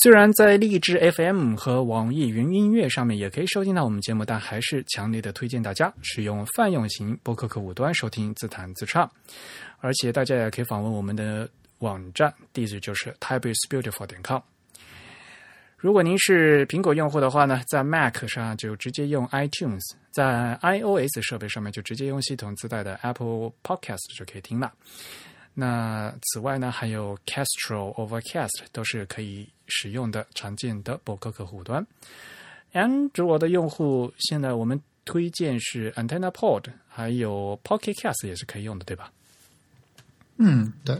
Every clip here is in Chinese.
虽然在荔枝 FM 和网易云音乐上面也可以收听到我们节目，但还是强烈的推荐大家使用泛用型播客客户端收听自弹自唱。而且大家也可以访问我们的网站，地址就是 typeisbeautiful 点 com。如果您是苹果用户的话呢，在 Mac 上就直接用 iTunes，在 iOS 设备上面就直接用系统自带的 Apple Podcast 就可以听了。那此外呢，还有 Castro、Overcast 都是可以使用的常见的博客客户端。安卓的用户现在我们推荐是 Antenna Pod，还有 Pocket Cast 也是可以用的，对吧？嗯，对。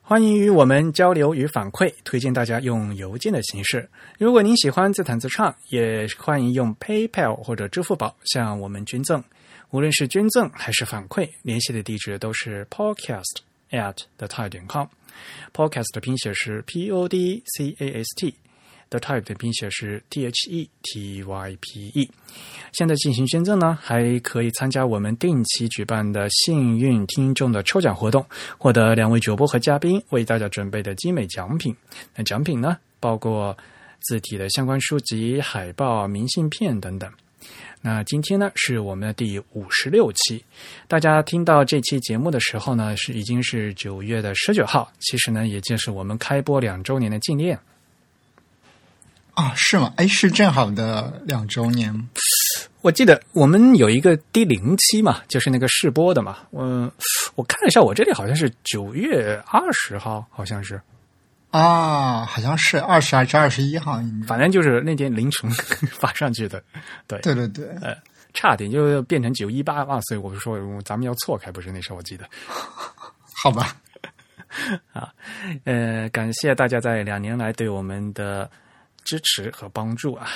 欢迎与我们交流与反馈，推荐大家用邮件的形式。如果您喜欢自弹自唱，也欢迎用 PayPal 或者支付宝向我们捐赠。无论是捐赠还是反馈，联系的地址都是 podcast at the type 点 com。Podcast 的拼写是 p o d c a s t，the type 的拼写是 t h e t y p e。现在进行捐赠呢，还可以参加我们定期举办的幸运听众的抽奖活动，获得两位主播和嘉宾为大家准备的精美奖品。那奖品呢，包括字体的相关书籍、海报、明信片等等。那今天呢是我们的第五十六期，大家听到这期节目的时候呢，是已经是九月的十九号，其实呢，也就是我们开播两周年的纪念啊，是吗？哎，是正好的两周年。我记得我们有一个第零期嘛，就是那个试播的嘛。嗯，我看了一下，我这里好像是九月二十号，好像是。啊，好像是二十还是二十一号，反正就是那天凌晨 发上去的。对，对对对，呃，差点就变成九一八万岁！我说咱们要错开，不是那时候我记得。好吧，啊，呃，感谢大家在两年来对我们的支持和帮助啊，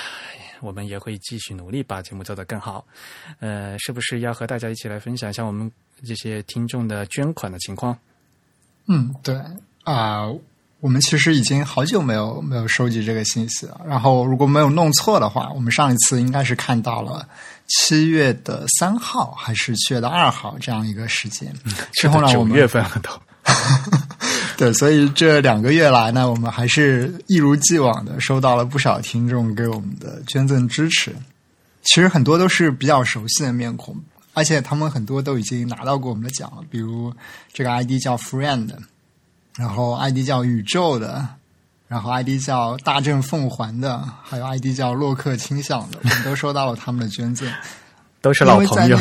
我们也会继续努力把节目做得更好。呃，是不是要和大家一起来分享一下我们这些听众的捐款的情况？嗯，对啊。我们其实已经好久没有没有收集这个信息了。然后，如果没有弄错的话，我们上一次应该是看到了七月的三号还是七月的二号这样一个时间。之后呢，我们月份了都。对，所以这两个月来呢，我们还是一如既往的收到了不少听众给我们的捐赠支持。其实很多都是比较熟悉的面孔，而且他们很多都已经拿到过我们的奖了。比如这个 ID 叫 Friend。然后 ID 叫宇宙的，然后 ID 叫大正凤凰的，还有 ID 叫洛克倾向的，我们都收到了他们的捐赠，都是老朋友。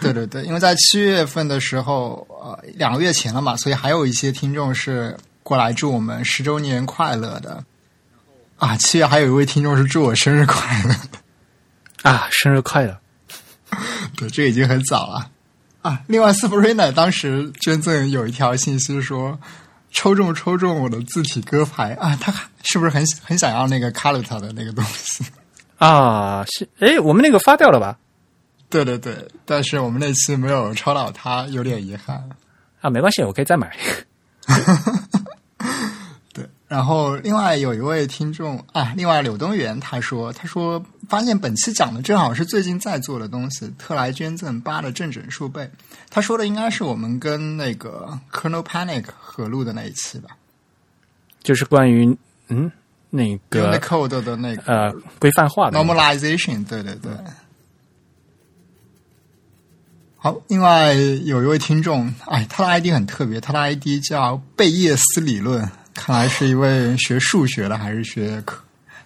对对对，因为在七月份的时候，呃，两个月前了嘛，所以还有一些听众是过来祝我们十周年快乐的。啊，七月还有一位听众是祝我生日快乐的 啊，生日快乐！对，这已经很早了啊。另外 r e n a 当时捐赠有一条信息说。抽中抽中我的字体歌牌啊！他是不是很很想要那个 c o l o r 的那个东西啊？是哎，我们那个发掉了吧？对对对，但是我们那期没有抽到他，有点遗憾啊。没关系，我可以再买。对然后，另外有一位听众啊，另外柳东元他说：“他说发现本期讲的正好是最近在做的东西，特来捐赠八的正整数倍。”他说的应该是我们跟那个 Kernel Panic 合录的那一期吧，就是关于嗯那个 code 的那个呃规范化的 normalization。对对对。好，另外有一位听众，哎，他的 ID 很特别，他的 ID 叫贝叶斯理论。看来是一位学数学的还是学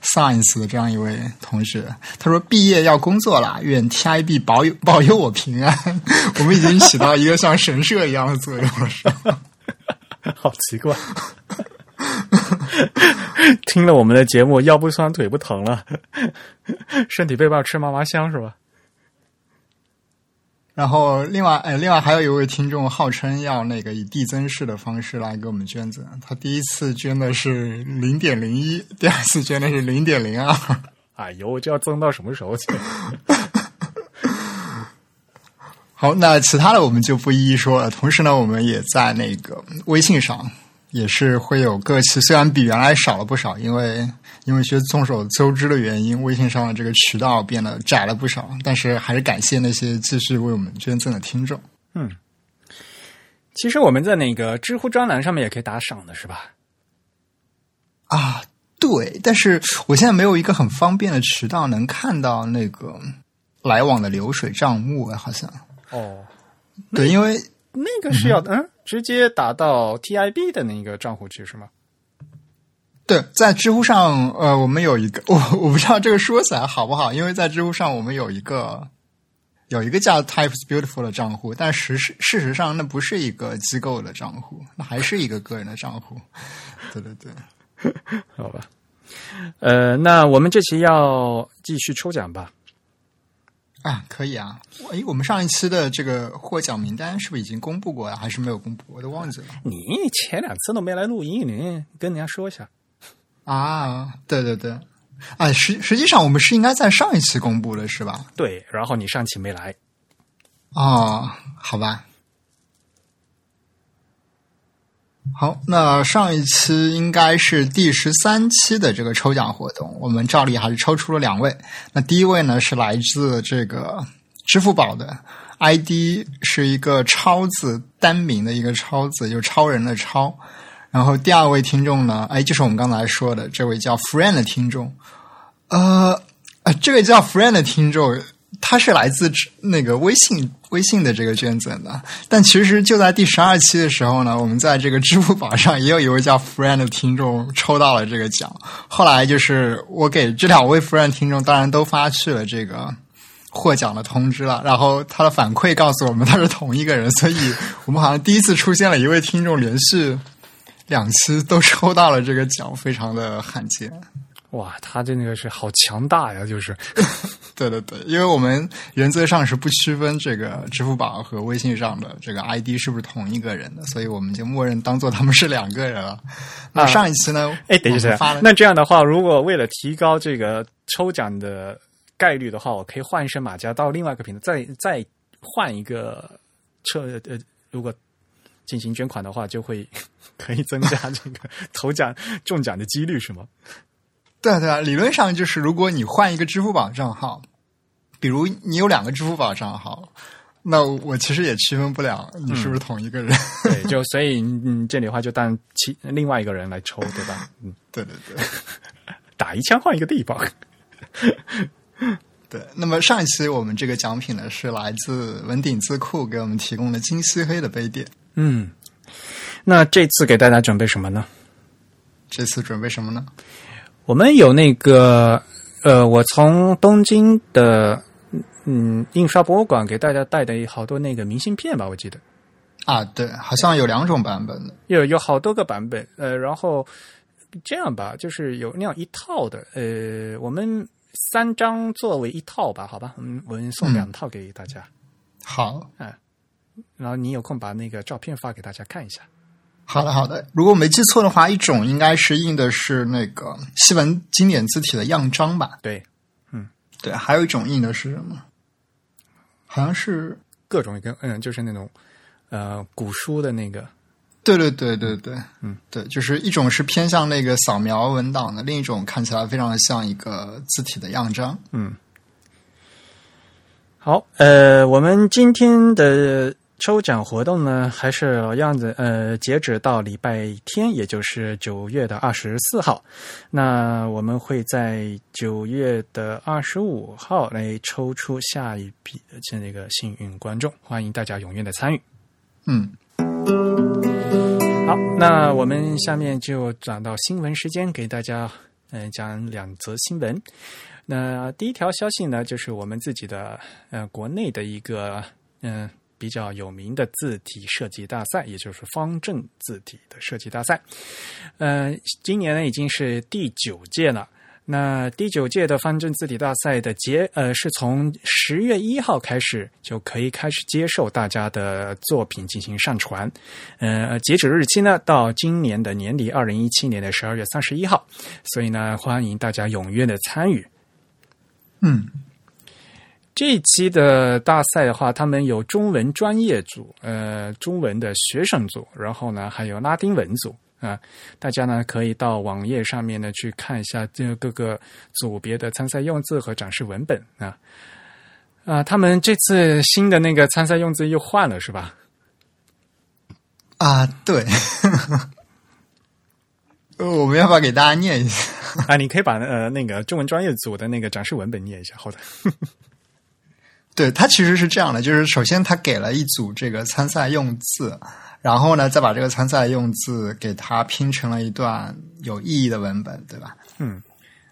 science 的这样一位同学。他说：“毕业要工作了，愿 TIB 保佑 保佑我平安。”我们已经起到一个像神社一样的作用了，是吧？好奇怪，听了我们的节目，腰不酸腿不疼了，身体倍棒吃嘛嘛香是吧？然后另外，哎，另外还有一位听众号称要那个以递增式的方式来给我们捐赠，他第一次捐的是零点零一，第二次捐的是零点零二。哎呦，这要增到什么时候去？好，那其他的我们就不一一说了。同时呢，我们也在那个微信上也是会有各期，虽然比原来少了不少，因为因为些众所周知的原因，微信上的这个渠道变得窄了不少。但是还是感谢那些继续为我们捐赠的听众。嗯，其实我们在那个知乎专栏上面也可以打赏的，是吧？啊，对，但是我现在没有一个很方便的渠道能看到那个来往的流水账目，好像。哦，对，因为那个是要嗯直接打到 TIB 的那个账户去是吗？对，在知乎上，呃，我们有一个，我我不知道这个说起来好不好，因为在知乎上我们有一个有一个叫 Types Beautiful 的账户，但实事事实上那不是一个机构的账户，那还是一个个人的账户。对 对对，好吧。呃，那我们这期要继续抽奖吧？啊，可以啊。哎，我们上一期的这个获奖名单是不是已经公布过了，还是没有公布？我都忘记了。你前两次都没来录音，你跟人家说一下。啊，对对对，哎，实实际上我们是应该在上一期公布的，是吧？对，然后你上期没来。哦，好吧。好，那上一期应该是第十三期的这个抽奖活动，我们照例还是抽出了两位。那第一位呢是来自这个支付宝的 ID，是一个超字单名的一个超字，就超人的超。然后第二位听众呢，哎，就是我们刚才说的这位叫 Friend 的听众。呃，这位叫 Friend 的听众。他是来自那个微信微信的这个捐赠的，但其实就在第十二期的时候呢，我们在这个支付宝上也有一位叫 Friend 的听众抽到了这个奖。后来就是我给这两位 Friend 听众，当然都发去了这个获奖的通知了。然后他的反馈告诉我们，他是同一个人，所以我们好像第一次出现了一位听众连续两期都抽到了这个奖，非常的罕见。哇，他这那个是好强大呀！就是，对对对，因为我们原则上是不区分这个支付宝和微信上的这个 ID 是不是同一个人的，所以我们就默认当做他们是两个人了。那上一期呢？哎，等一下，那这样的话，如果为了提高这个抽奖的概率的话，我可以换一身马甲到另外一个平台，再再换一个车呃，如果进行捐款的话，就会 可以增加这个 头奖中奖的几率，是吗？对对啊，理论上就是，如果你换一个支付宝账号，比如你有两个支付宝账号，那我其实也区分不了你是不是同一个人。对，就 所以嗯，这里的话就当其另外一个人来抽，对吧？嗯，对对对，打一枪换一个地方。对，那么上一期我们这个奖品呢，是来自文鼎字库给我们提供的金漆黑的杯垫。嗯，那这次给大家准备什么呢？这次准备什么呢？我们有那个，呃，我从东京的嗯印刷博物馆给大家带的好多那个明信片吧，我记得。啊，对，好像有两种版本的，有有好多个版本，呃，然后这样吧，就是有那样一套的，呃，我们三张作为一套吧，好吧，我们我们送两套给大家。好，嗯，然后你有空把那个照片发给大家看一下。好的，好的。如果我没记错的话，一种应该是印的是那个西文经典字体的样章吧？对，嗯，对。还有一种印的是什么？好像是各种跟嗯，就是那种呃古书的那个。对对对对对，嗯，对，就是一种是偏向那个扫描文档的，另一种看起来非常的像一个字体的样章。嗯，好，呃，我们今天的。抽奖活动呢，还是老样子，呃，截止到礼拜天，也就是九月的二十四号。那我们会在九月的二十五号来抽出下一批的这那个幸运观众，欢迎大家踊跃的参与。嗯，好，那我们下面就转到新闻时间，给大家嗯讲两则新闻。那第一条消息呢，就是我们自己的呃国内的一个嗯。比较有名的字体设计大赛，也就是方正字体的设计大赛。呃，今年呢已经是第九届了。那第九届的方正字体大赛的结呃是从十月一号开始就可以开始接受大家的作品进行上传，呃，截止日期呢到今年的年底，二零一七年的十二月三十一号，所以呢欢迎大家踊跃的参与。嗯，这一期的大赛的话，他们有中文专业组，呃，中文的学生组，然后呢还有拉丁文组。啊，大家呢可以到网页上面呢去看一下这各个组别的参赛用字和展示文本啊啊，他们这次新的那个参赛用字又换了是吧？啊，对，我们要不要给大家念一下？啊，你可以把呃那个中文专业组的那个展示文本念一下，好的。对，它其实是这样的，就是首先他给了一组这个参赛用字。然后呢，再把这个参赛用字给它拼成了一段有意义的文本，对吧？嗯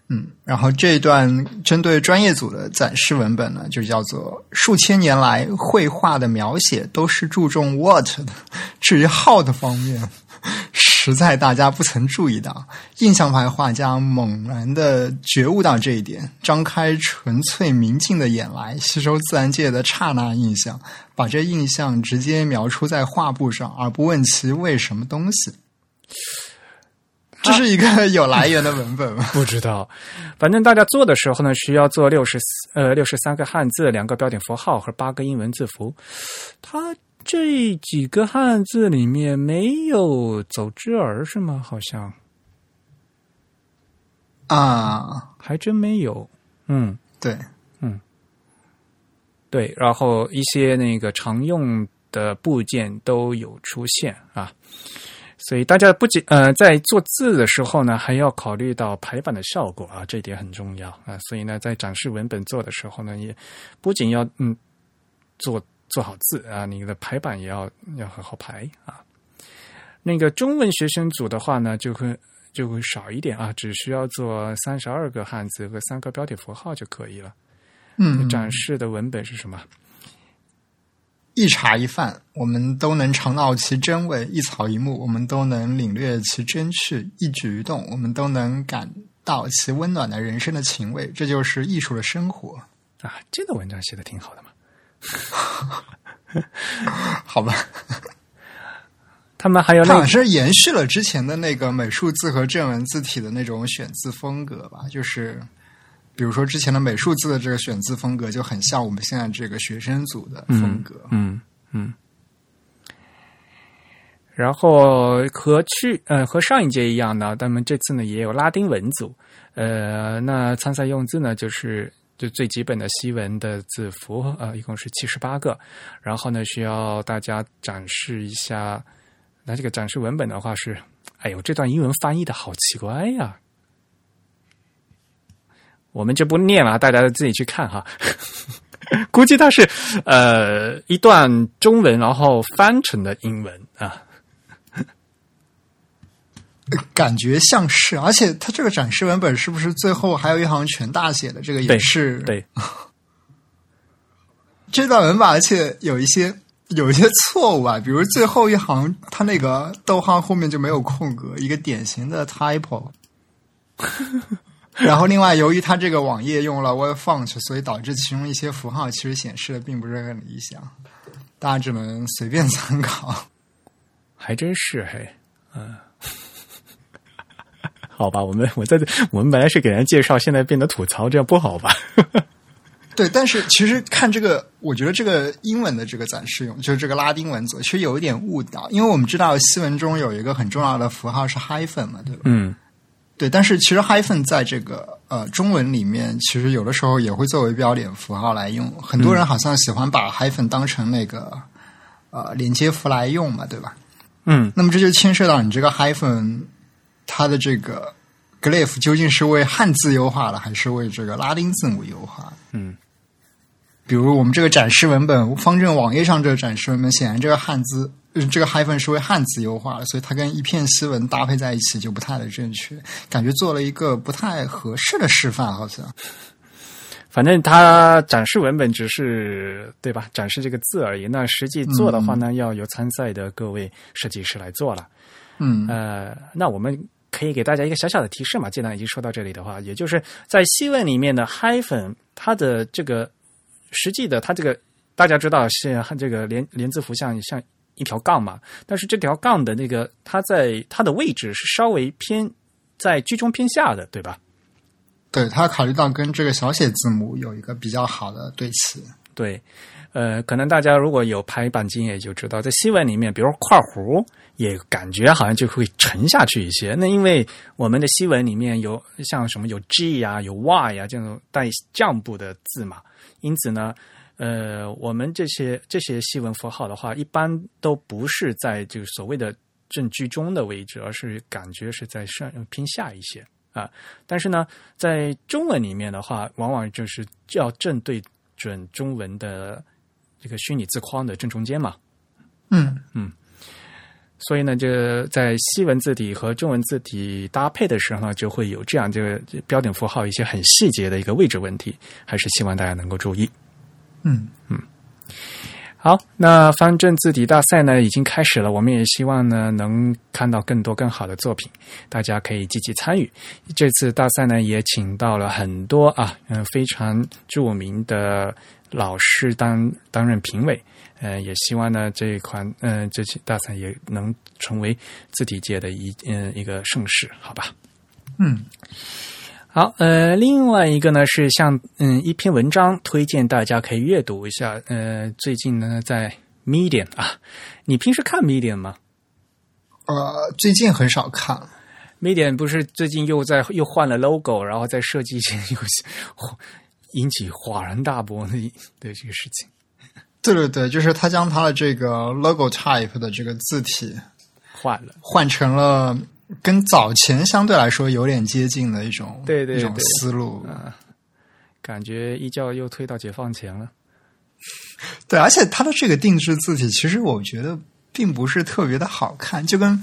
嗯。然后这一段针对专业组的展示文本呢，就叫做“数千年来绘画的描写都是注重 what 的，至于 how 的方面。”实在大家不曾注意到，印象派画家猛然的觉悟到这一点，张开纯粹明净的眼来，吸收自然界的刹那印象，把这印象直接描出在画布上，而不问其为什么东西。这是一个有来源的文本吗？不知道，反正大家做的时候呢，需要做六十呃六十三个汉字，两个标点符号和八个英文字符。它。这几个汉字里面没有走之儿是吗？好像啊，还真没有。嗯，对，嗯，对。然后一些那个常用的部件都有出现啊，所以大家不仅呃在做字的时候呢，还要考虑到排版的效果啊，这一点很重要啊。所以呢，在展示文本做的时候呢，也不仅要嗯做。做好字啊，你的排版也要要好好排啊。那个中文学生组的话呢，就会就会少一点啊，只需要做三十二个汉字和三个标点符号就可以了。嗯，展示的文本是什么？一茶一饭，我们都能尝到其真味；一草一木，我们都能领略其真趣；一举一动，我们都能感到其温暖的人生的情味。这就是艺术的生活啊！这个文章写的挺好的嘛。好吧，他们还有那是延续了之前的那个美术字和正文字体的那种选字风格吧？就是比如说之前的美术字的这个选字风格就很像我们现在这个学生组的风格。嗯嗯。然后和去呃和上一届一样呢，他们这次呢也有拉丁文组。呃，那参赛用字呢就是。就最基本的西文的字符，呃，一共是七十八个。然后呢，需要大家展示一下。那这个展示文本的话是，哎呦，这段英文翻译的好奇怪呀！我们就不念了，大家自己去看哈。估计它是呃一段中文，然后翻成的英文啊。感觉像是，而且它这个展示文本是不是最后还有一行全大写的？这个也是对。这段文本而且有一些有一些错误啊，比如最后一行它那个逗号后面就没有空格，一个典型的 typo。然后另外，由于它这个网页用了 word font，所以导致其中一些符号其实显示的并不是很理想，大家只能随便参考。还真是嘿，嗯。好吧，我们我在这，我们本来是给人介绍，现在变得吐槽，这样不好吧？对，但是其实看这个，我觉得这个英文的这个展示用，就是这个拉丁文组，其实有一点误导，因为我们知道西文中有一个很重要的符号是 hyphen 嘛，对吧？嗯，对，但是其实 hyphen 在这个呃中文里面，其实有的时候也会作为标点符号来用，很多人好像喜欢把 hyphen 当成那个呃连接符来用嘛，对吧？嗯，那么这就牵涉到你这个 hyphen。它的这个 glyph 究竟是为汉字优化了，还是为这个拉丁字母优化？嗯，比如我们这个展示文本，方正网页上这个展示文本，显然这个汉字，这个 hyphen 是为汉字优化了，所以它跟一片西文搭配在一起就不太的正确，感觉做了一个不太合适的示范，好像。反正它展示文本只是对吧？展示这个字而已。那实际做的话呢，要由参赛的各位设计师来做了。嗯，呃，那我们可以给大家一个小小的提示嘛。既然已经说到这里的话，也就是在西文里面的 hyphen，它的这个实际的它这个大家知道是这个连连字符像像一条杠嘛，但是这条杠的那个它在它的位置是稍微偏在居中偏下的，对吧？对它考虑到跟这个小写字母有一个比较好的对齐。对，呃，可能大家如果有拍板经验就知道，在西文里面，比如括弧也感觉好像就会沉下去一些。那因为我们的西文里面有像什么有 G 呀、有 Y 呀这种带降部的字嘛，因此呢，呃，我们这些这些西文符号的话，一般都不是在这个所谓的正居中的位置，而是感觉是在上偏下一些啊。但是呢，在中文里面的话，往往就是要正对准中文的这个虚拟字框的正中间嘛。嗯嗯所以呢，就在西文字体和中文字体搭配的时候呢，就会有这样这个标点符号一些很细节的一个位置问题，还是希望大家能够注意。嗯好，那方正字体大赛呢已经开始了，我们也希望呢能看到更多更好的作品，大家可以积极参与。这次大赛呢也请到了很多啊，嗯、非常著名的老师担担任评委，呃，也希望呢这一款嗯、呃、这次大赛也能成为字体界的一嗯、一个盛世，好吧？嗯好，呃，另外一个呢是像嗯一篇文章，推荐大家可以阅读一下。呃，最近呢在 Medium 啊，你平时看 Medium 吗呃，最近很少看。？Medium 不是最近又在又换了 logo，然后在设计上又 引起哗然大波的的这个事情。对对对，就是他将他的这个 logo type 的这个字体换了，换成了跟早前相对来说有点接近的一种对对对思路。感觉一觉又推到解放前了。对，而且它的这个定制字体，其实我觉得并不是特别的好看，就跟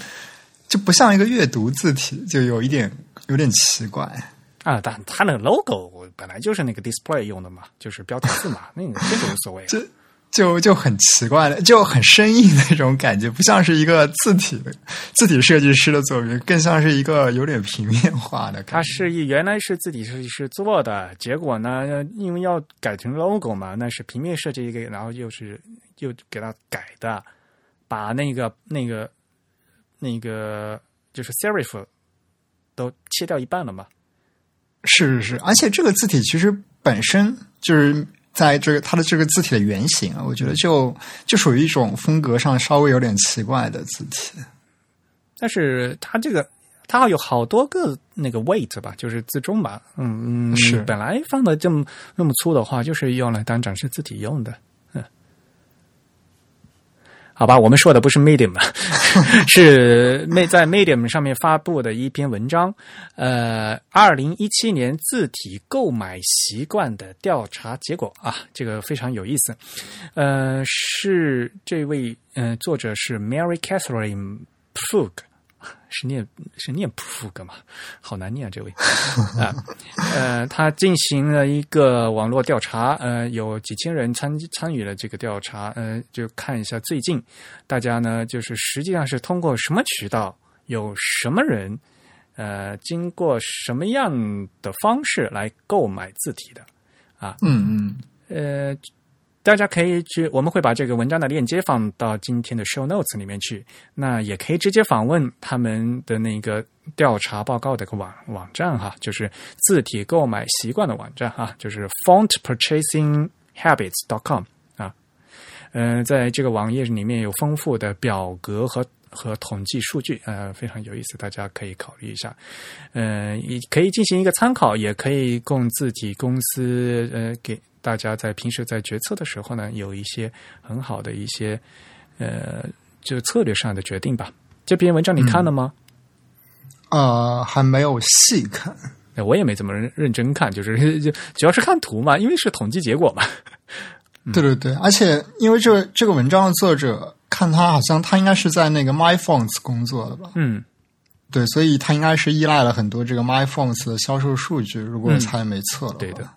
就不像一个阅读字体，就有一点有点奇怪。啊，但它那个 logo 本来就是那个 display 用的嘛，就是标题字嘛，那个这个无所谓、啊。这就就很奇怪的，就很生硬那种感觉，不像是一个字体的字体设计师的作品，更像是一个有点平面化的它。是一原来是字体设计师做的，结果呢，因为要改成 logo 嘛，那是平面设计一个，然后又是又给它改的，把那个那个那个就是 serif 都切掉一半了嘛。是是是，而且这个字体其实本身就是在这个它的这个字体的原型啊，我觉得就就属于一种风格上稍微有点奇怪的字体。但是它这个它有好多个那个 weight 吧，就是字重吧，嗯嗯，是本来放的这么那么粗的话，就是用来当展示字体用的，嗯。好吧，我们说的不是 Medium，是 Ma 在 Medium 上面发布的一篇文章，呃，二零一七年字体购买习惯的调查结果。啊，这个非常有意思，呃，是这位呃作者是 Mary Catherine Pug。是念是念 Pug 吗？好难念、啊、这位。啊，呃，他进行了一个网络调查，呃，有几千人参参与了这个调查，呃，就看一下最近大家呢，就是实际上是通过什么渠道，有什么人，呃，经过什么样的方式来购买字体的啊，嗯嗯，呃，大家可以去，我们会把这个文章的链接放到今天的 show notes 里面去。那也可以直接访问他们的那个调查报告的个网网站哈，就是字体购买习惯的网站哈，就是 font purchasing habits dot com 啊。呃，在这个网页里面有丰富的表格和和统计数据，呃，非常有意思，大家可以考虑一下。呃，也可以进行一个参考，也可以供自己公司呃给大家在平时在决策的时候呢，有一些很好的一些呃就策略上的决定吧。这篇文章你看了吗？呃，还没有细看。呃我也没怎么认认真看，就是就主要是看图嘛，因为是统计结果嘛。对对对，而且因为这个这个文章的作者，看他好像他应该是在那个 MyFonts 工作的吧？嗯，对，所以他应该是依赖了很多这个 MyFonts 的销售数据，如果我猜没错。对的，嗯。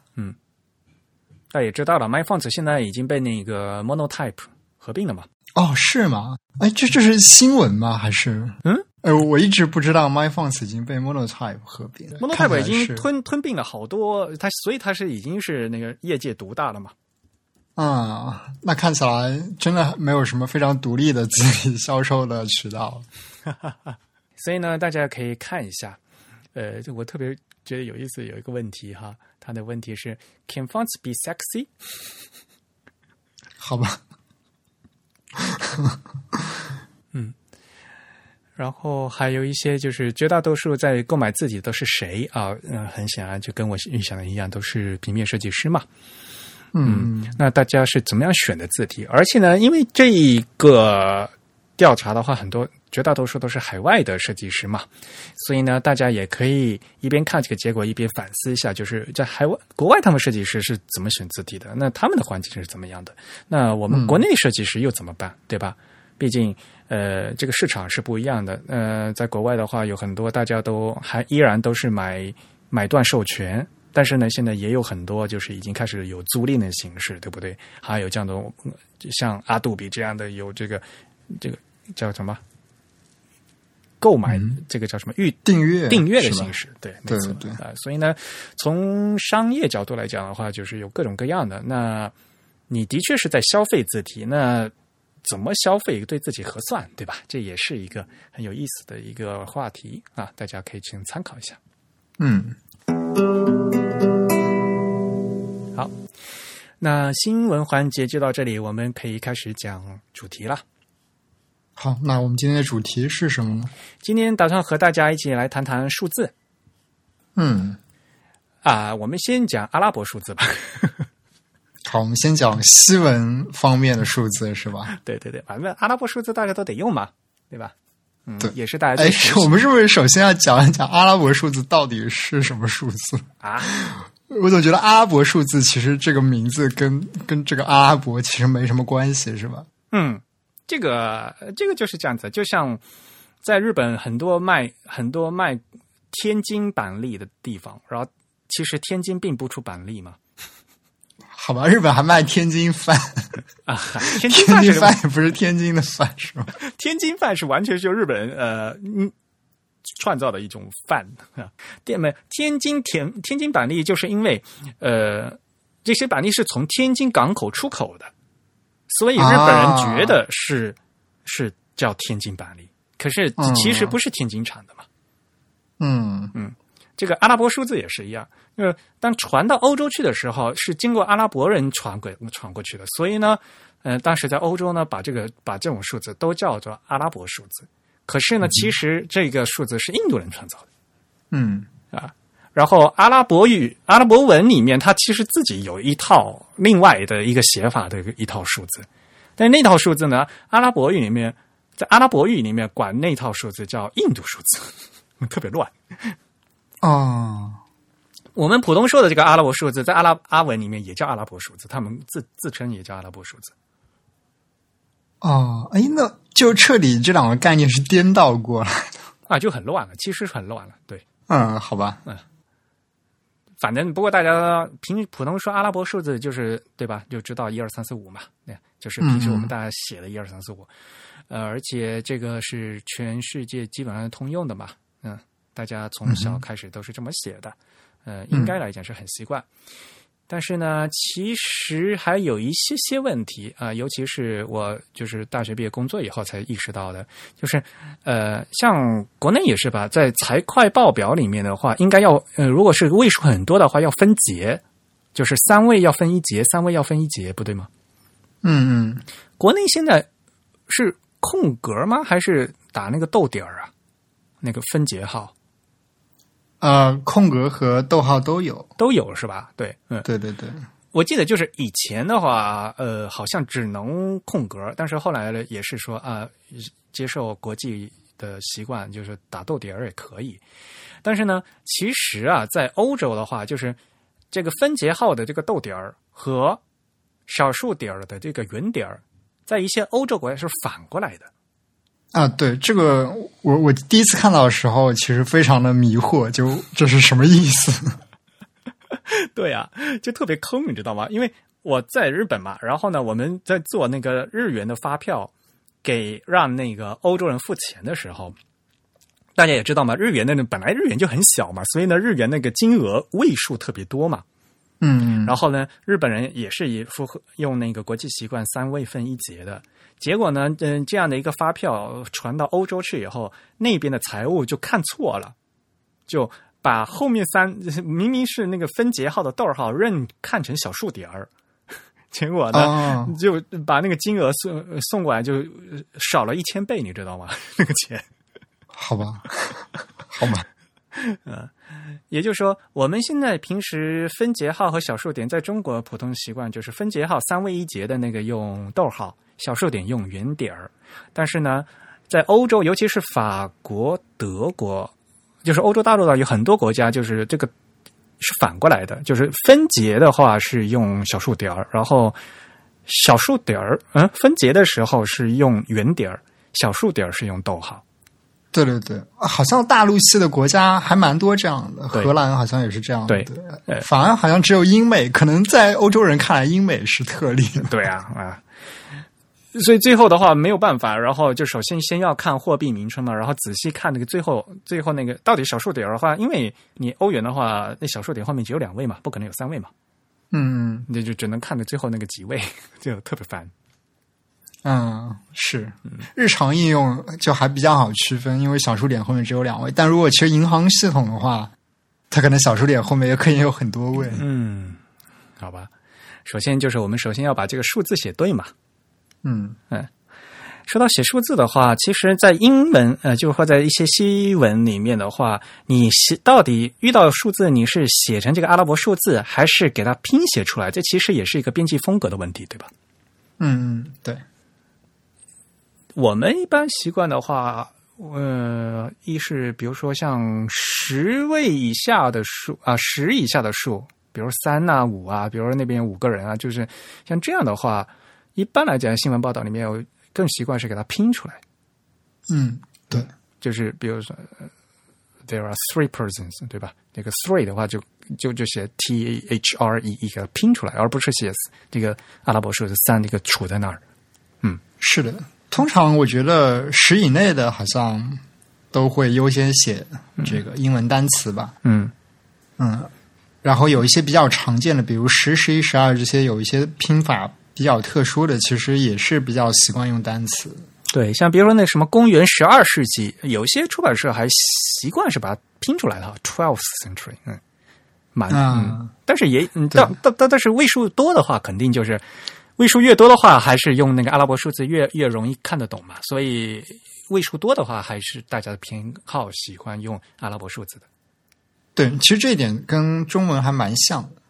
大家也知道了，MyFonts 现在已经被那个 Monotype 合并了嘛？哦，是吗？哎，这这是新闻吗？还是？嗯，哎，我一直不知道 MyFonts 已经被 Monotype 合并了，Monotype 已经吞。吞吞并了好多，它所以它是已经是那个业界独大了嘛。啊，那看起来真的没有什么非常独立的自己销售的渠道。所以呢，大家可以看一下。呃，就我特别觉得有意思，有一个问题哈，他的问题是：Can fonts be sexy？好吧。嗯，然后还有一些就是绝大多数在购买字体都是谁啊？嗯，很显然就跟我预想的一样，都是平面设计师嘛。嗯，那大家是怎么样选的字体？而且呢，因为这一个调查的话，很多绝大多数都是海外的设计师嘛，所以呢，大家也可以一边看这个结果，一边反思一下，就是在海外、国外他们设计师是怎么选字体的？那他们的环境是怎么样的？那我们国内设计师又怎么办？对吧？毕竟，呃，这个市场是不一样的。呃，在国外的话，有很多大家都还依然都是买买断授权。但是呢，现在也有很多就是已经开始有租赁的形式，对不对？还有这样的像阿杜比这样的有这个这个叫什么购买这个叫什么预订阅订阅的形式，对没错对啊。所以呢，从商业角度来讲的话，就是有各种各样的。那你的确是在消费字体，那怎么消费对自己合算，对吧？这也是一个很有意思的一个话题啊，大家可以请参考一下。嗯。好，那新闻环节就到这里，我们可以开始讲主题了。好，那我们今天的主题是什么呢？今天打算和大家一起来谈谈数字。嗯，啊，我们先讲阿拉伯数字吧。好，我们先讲西文方面的数字，是吧？对对对，反正阿拉伯数字大家都得用嘛，对吧？嗯，对，也是大家。哎，我们是不是首先要讲一讲阿拉伯数字到底是什么数字啊？我总觉得阿拉伯数字其实这个名字跟跟这个阿拉伯其实没什么关系，是吧？嗯，这个这个就是这样子，就像在日本很多卖很多卖天津板栗的地方，然后其实天津并不出板栗嘛。好吧，日本还卖天津饭啊，天津饭也不是天津的饭是吧？天津饭是完全是日本人呃嗯创造的一种饭啊。店们天津天天津板栗就是因为呃这些板栗是从天津港口出口的，所以日本人觉得是是叫天津板栗，可是其实不是天津产的嘛。嗯嗯。这个阿拉伯数字也是一样，就是，当传到欧洲去的时候，是经过阿拉伯人传过传过去的，所以呢，呃，当时在欧洲呢，把这个把这种数字都叫做阿拉伯数字。可是呢，其实这个数字是印度人创造的，嗯啊，然后阿拉伯语、阿拉伯文里面，它其实自己有一套另外的一个写法的一套数字，但那套数字呢，阿拉伯语里面，在阿拉伯语里面管那套数字叫印度数字，特别乱。哦，我们普通说的这个阿拉伯数字，在阿拉阿文里面也叫阿拉伯数字，他们自自称也叫阿拉伯数字。哦，哎，那就彻底这两个概念是颠倒过来的啊，就很乱了，其实很乱了。对，嗯，好吧，嗯，反正不过大家平普通说阿拉伯数字就是对吧？就知道一二三四五嘛，对，就是平时我们大家写的一二三四五，呃，而且这个是全世界基本上通用的嘛，嗯。大家从小开始都是这么写的，呃，应该来讲是很习惯。但是呢，其实还有一些些问题啊，尤其是我就是大学毕业工作以后才意识到的，就是呃，像国内也是吧，在财会报表里面的话，应该要呃，如果是位数很多的话，要分节，就是三位要分一节，三位要分一节，不对吗？嗯嗯，国内现在是空格吗？还是打那个逗点儿啊？那个分节号？呃，空格和逗号都有，都有是吧？对，嗯，对对对，我记得就是以前的话，呃，好像只能空格，但是后来呢，也是说啊，接受国际的习惯，就是打逗点儿也可以。但是呢，其实啊，在欧洲的话，就是这个分节号的这个逗点儿和少数点儿的这个圆点儿，在一些欧洲国家是反过来的。啊，对这个，我我第一次看到的时候，其实非常的迷惑，就这是什么意思？对呀，就特别坑，你知道吗？因为我在日本嘛，然后呢，我们在做那个日元的发票，给让那个欧洲人付钱的时候，大家也知道嘛，日元的那本来日元就很小嘛，所以呢，日元那个金额位数特别多嘛。嗯，然后呢，日本人也是以符合用那个国际习惯三位分一节的。结果呢，嗯，这样的一个发票传到欧洲去以后，那边的财务就看错了，就把后面三明明是那个分节号的逗号认看成小数点儿，结果呢，哦，就把那个金额送送过来就少了一千倍，你知道吗？那个钱。好吧，好吧，嗯也就是说，我们现在平时分节号和小数点，在中国普通习惯就是分节号三位一节的那个用逗号，小数点用圆点儿。但是呢，在欧洲，尤其是法国、德国，就是欧洲大陆的有很多国家，就是这个是反过来的，就是分节的话是用小数点儿，然后小数点儿，嗯，分节的时候是用圆点儿，小数点儿是用逗号。对对对，好像大陆系的国家还蛮多这样的，荷兰好像也是这样的，对呃反而好像只有英美，可能在欧洲人看来，英美是特例。对啊，啊，所以最后的话没有办法，然后就首先先要看货币名称嘛，然后仔细看那个最后最后那个到底小数点的话，因为你欧元的话，那小数点后面只有两位嘛，不可能有三位嘛，嗯。那就只能看着最后那个几位，就特别烦。嗯，是日常应用就还比较好区分，因为小数点后面只有两位，但如果其实银行系统的话，它可能小数点后面也可以有很多位。嗯，好吧，首先就是我们首先要把这个数字写对嘛。嗯嗯说到写数字的话，其实，在英文呃，就是或在一些西文里面的话，你写到底遇到数字，你是写成这个阿拉伯数字，还是给它拼写出来？这其实也是一个编辑风格的问题，对吧？嗯嗯，对，我们一般习惯的话，呃，一是比如说像十位以下的数啊，十以下的数，比如三呐、五啊，比如说那边五个人啊，就是像这样的话，一般来讲，新闻报道里面有更习惯是给它拼出来。嗯对，就是比如说，there are three persons，对吧？那个 three 的话就就就写 t h r e e 给它拼出来，而不是写这个阿拉伯数字三这个杵在那儿。嗯是的。通常我觉得十以内的好像都会优先写这个英文单词吧。嗯嗯，然后有一些比较常见的，比如十、十一、十二这些，有一些拼法比较特殊的，其实也是比较习惯用单词。对，像比如说那什么公元十二世纪，有些出版社还习惯是把它拼出来的哈，twelfth century，嗯，蛮啊嗯，但是也但但但但是位数多的话，肯定就是位数越多的话，还是用那个阿拉伯数字越越容易看得懂嘛，所以位数多的话，还是大家的偏好喜欢用阿拉伯数字的。对，其实这一点跟中文还蛮像的。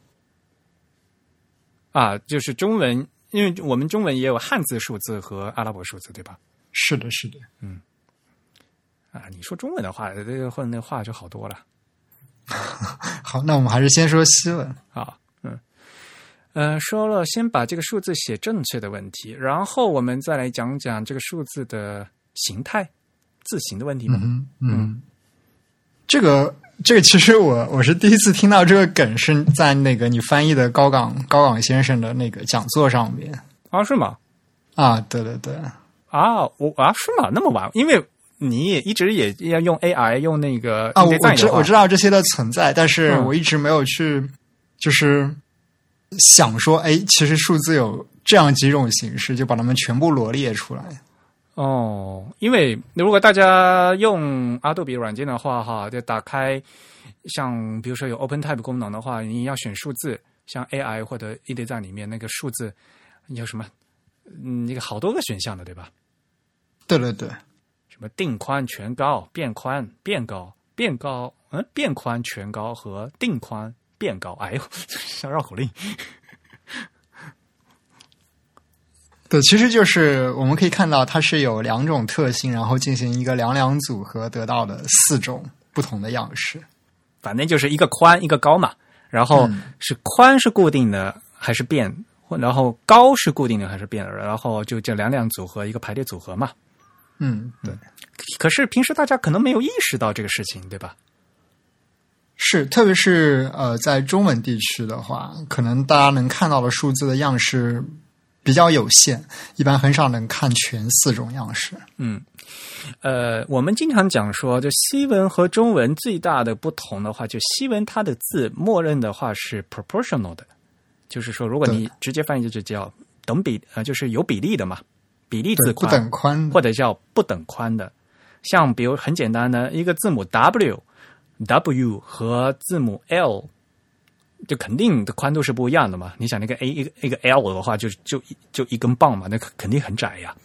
啊，就是中文，因为我们中文也有汉字数字和阿拉伯数字，对吧？是的，是的。嗯啊，你说中文的话，这个混那话就好多了。好，那我们还是先说西文。啊，嗯，呃，说了先把这个数字写正确的问题，然后我们再来讲讲这个数字的形态、字形的问题嘛。嗯嗯，这个这个其实我我是第一次听到这个梗，是在那个你翻译的高岗高岗先生的那个讲座上面啊，是吗？啊。对对对，啊，我啊，是吗？那么晚？因为你也一直也要用 AI 用那个啊，我知我知道这些的存在，但是嗯我一直没有去就是想说，哎，其实数字有这样几种形式，就把它们全部罗列出来。哦，因为如果大家用阿杜比软件的话，哈，就打开像比如说有 OpenType 功能的话，你要选数字，像 AI 或者 e d 站里面那个数字有什么？嗯，那个好多个选项的，对吧？对对对，什么定宽、全高、变宽、变高、变高，嗯，变宽、全高和定宽、变高。哎呦，像绕口令。对，其实就是我们可以看到，它是有两种特性，然后进行一个两两组合，得到的四种不同的样式。反正就是一个宽一个高嘛，然后嗯是宽是固定的还是变，或然后高是固定的还是变，然后就这两两组合一个排列组合嘛。嗯，对，可是平时大家可能没有意识到这个事情，对吧？是，特别是呃，在中文地区的话，可能大家能看到的数字的样式比较有限，一般很少能看全四种样式。嗯，呃，我们经常讲说，就西文和中文最大的不同的话，就西文它的字默认的话是 proportional 的，就是说，如果你直接翻译就叫等比，呃，就是有比例的嘛，比例字不宽，等宽或者叫不等宽的。像比如很简单的一个字母 W，W 和字母 L，就肯定的宽度是不一样的嘛。你想那个 A 一个一个 L 的话，就就就一根棒嘛，那肯肯定很窄呀。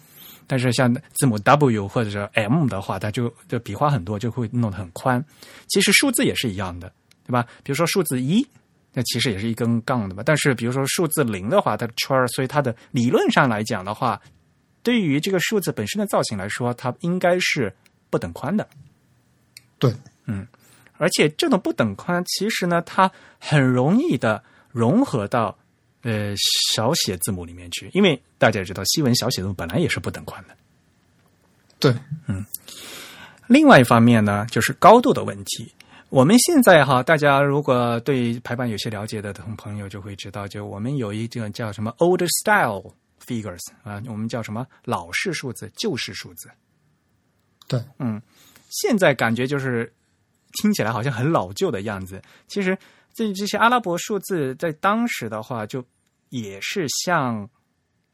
但是像字母 W 或者是 M 的话，它就就笔画很多，就会弄得很宽。其实数字也是一样的，对吧？比如说数字一，那其实也是一根杠的嘛。但是比如说数字零的话，它的圈儿，所以它的理论上来讲的话，对于这个数字本身的造型来说，它应该是不等宽的。对，而且这种不等宽，其实呢，它很容易的融合到呃小写字母里面去，因为大家也知道，西文小写字母本来也是不等宽的。对，嗯另外一方面呢，就是高度的问题。我们现在哈，大家如果对排版有些了解的同朋友就会知道，就我们有一个叫什么 old style figures 啊，我们叫什么老式数字、旧式数字。对，嗯，现在感觉就是听起来好像很老旧的样子。其实这这些阿拉伯数字在当时的话，就也是像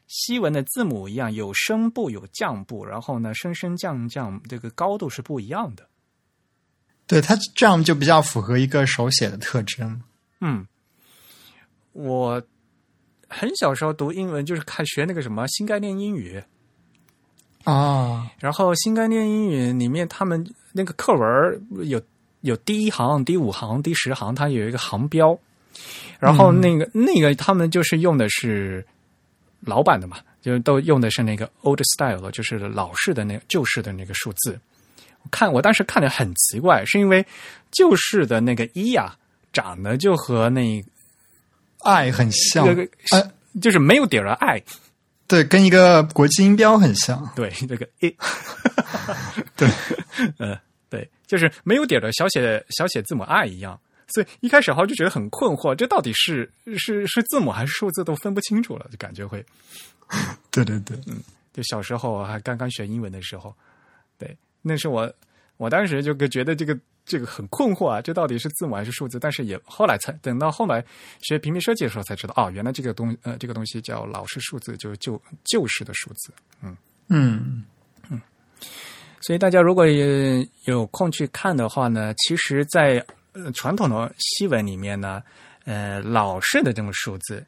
西文的字母一样，有升部有降部，然后呢升升降降，这个高度是不一样的。对，它这样就比较符合一个手写的特征。嗯，我很小时候读英文就是看学那个什么新概念英语，啊，然后新概念英语里面他们那个课文有有第一行、第五行、第十行，它有一个行标，然后那个、那个他们就是用的是老版的嘛，就是都用的是那个 old style，就是老式的那旧式的那个数字。看我当时看着很奇怪，是因为旧式的那个一呀、长得就和那爱很像，这个呃，就是没有底儿的爱，对，跟一个国际音标很像。对，这个 a，对，呃，对，就是没有点儿的小写小写字母 i 一样。所以一开始好像就觉得很困惑，这到底是是是字母还是数字都分不清楚了，就感觉会 对对对，嗯就小时候还刚刚学英文的时候，对，那是我我当时就觉得这个这个很困惑啊，这到底是字母还是数字？但是也后来才等到后来学平面设计的时候才知道，哦，原来这个东呃这个东西叫老式数字，就是旧旧式的数字。嗯嗯嗯，所以大家如果也有空去看的话呢，其实在，传统的西文里面呢，呃，老式的这种数字，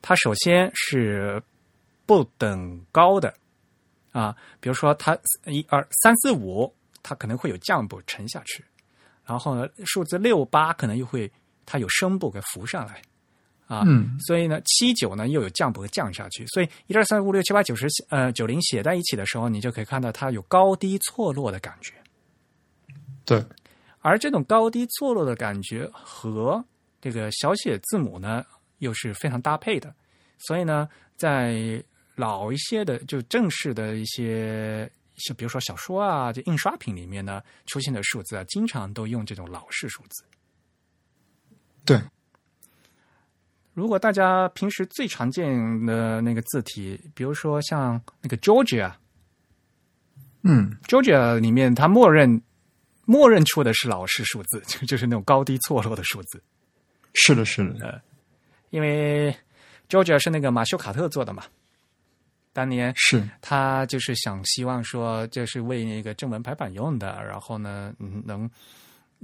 它首先是不等高的啊，比如说它一二三四五，它可能会有降部沉下去，然后呢，数字六八可能又会它有升部给浮上来。啊，嗯所以呢，七九呢又有降部和降下去，所以一二三五六七八九十呃九零写在一起的时候，你就可以看到它有高低错落的感觉。对，而这种高低错落的感觉和这个小写字母呢，又是非常搭配的。所以呢，在老一些的就正式的一些，就比如说小说啊，这印刷品里面呢出现的数字啊，经常都用这种老式数字。对，如果大家平时最常见的那个字体，比如说像那个 Georgia，Georgia 嗯，里面它默认默认出的是老式数字，就就是那种高低错落的数字。是的，是的，因为 Georgia 是那个马修卡特做的嘛，当年是，他就是想希望说这是为那个正文排版用的，然后呢，嗯，能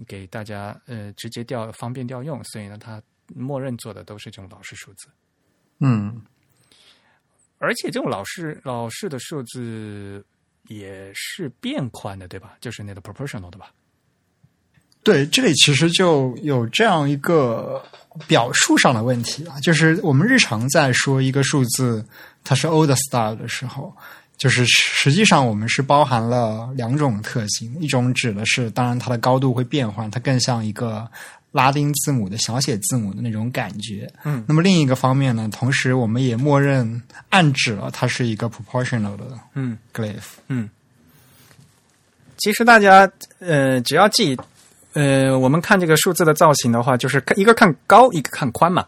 给大家呃直接调方便调用，所以呢，他默认做的都是这种老式数字，嗯，而且这种老式老式的数字也是变宽的，对吧？就是那个 proportional 的吧？对，这里其实就有这样一个表述上的问题啊，就是我们日常在说一个数字它是 old style 的时候，就是实际上我们是包含了两种特性，一种指的是当然它的高度会变换，它更像一个拉丁字母的小写字母的那种感觉。嗯，那么另一个方面呢，同时我们也默认暗指了它是一个 proportional 的嗯 glyph。嗯。其实大家呃，只要记呃，我们看这个数字的造型的话，就是看一个看高，一个看宽嘛。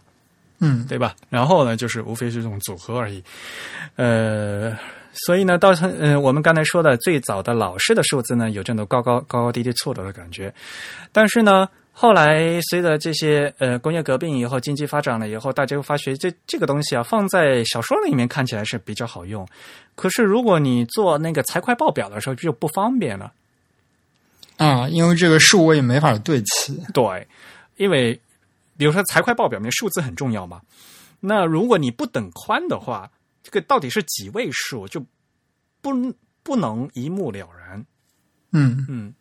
嗯，对吧？然后呢，就是无非是这种组合而已。呃，所以呢，到呃，我们刚才说的最早的老式的数字呢，有这种高高高高低低错落的感觉。但是呢，后来随着这些呃工业革命以后，经济发展了以后，大家会发觉这这个东西啊，放在小说里面看起来是比较好用。可是如果你做那个财会报表的时候，就不方便了。啊，因为这个数我也没法对齐。对，因为比如说财会报表里面数字很重要嘛。那如果你不等宽的话，这个到底是几位数，就不不能一目了然。嗯嗯，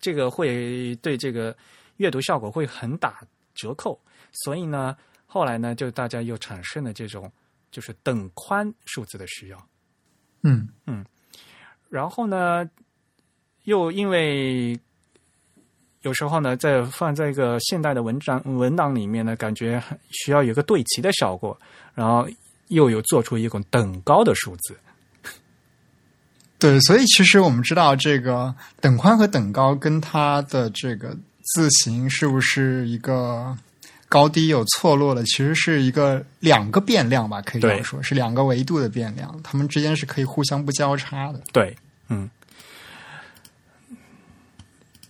这个会对这个阅读效果会很打折扣。所以呢，后来呢，就大家又产生了这种就是等宽数字的需要。嗯嗯然后呢，又因为有时候呢，在放在一个现代的文章文档里面呢，感觉需要有个对齐的效果，然后又有做出一种等高的数字。对，所以其实我们知道，这个等宽和等高跟它的这个字形是不是一个高低有错落的，其实是一个两个变量吧，可以这样说，是两个维度的变量，它们之间是可以互相不交叉的。对，嗯。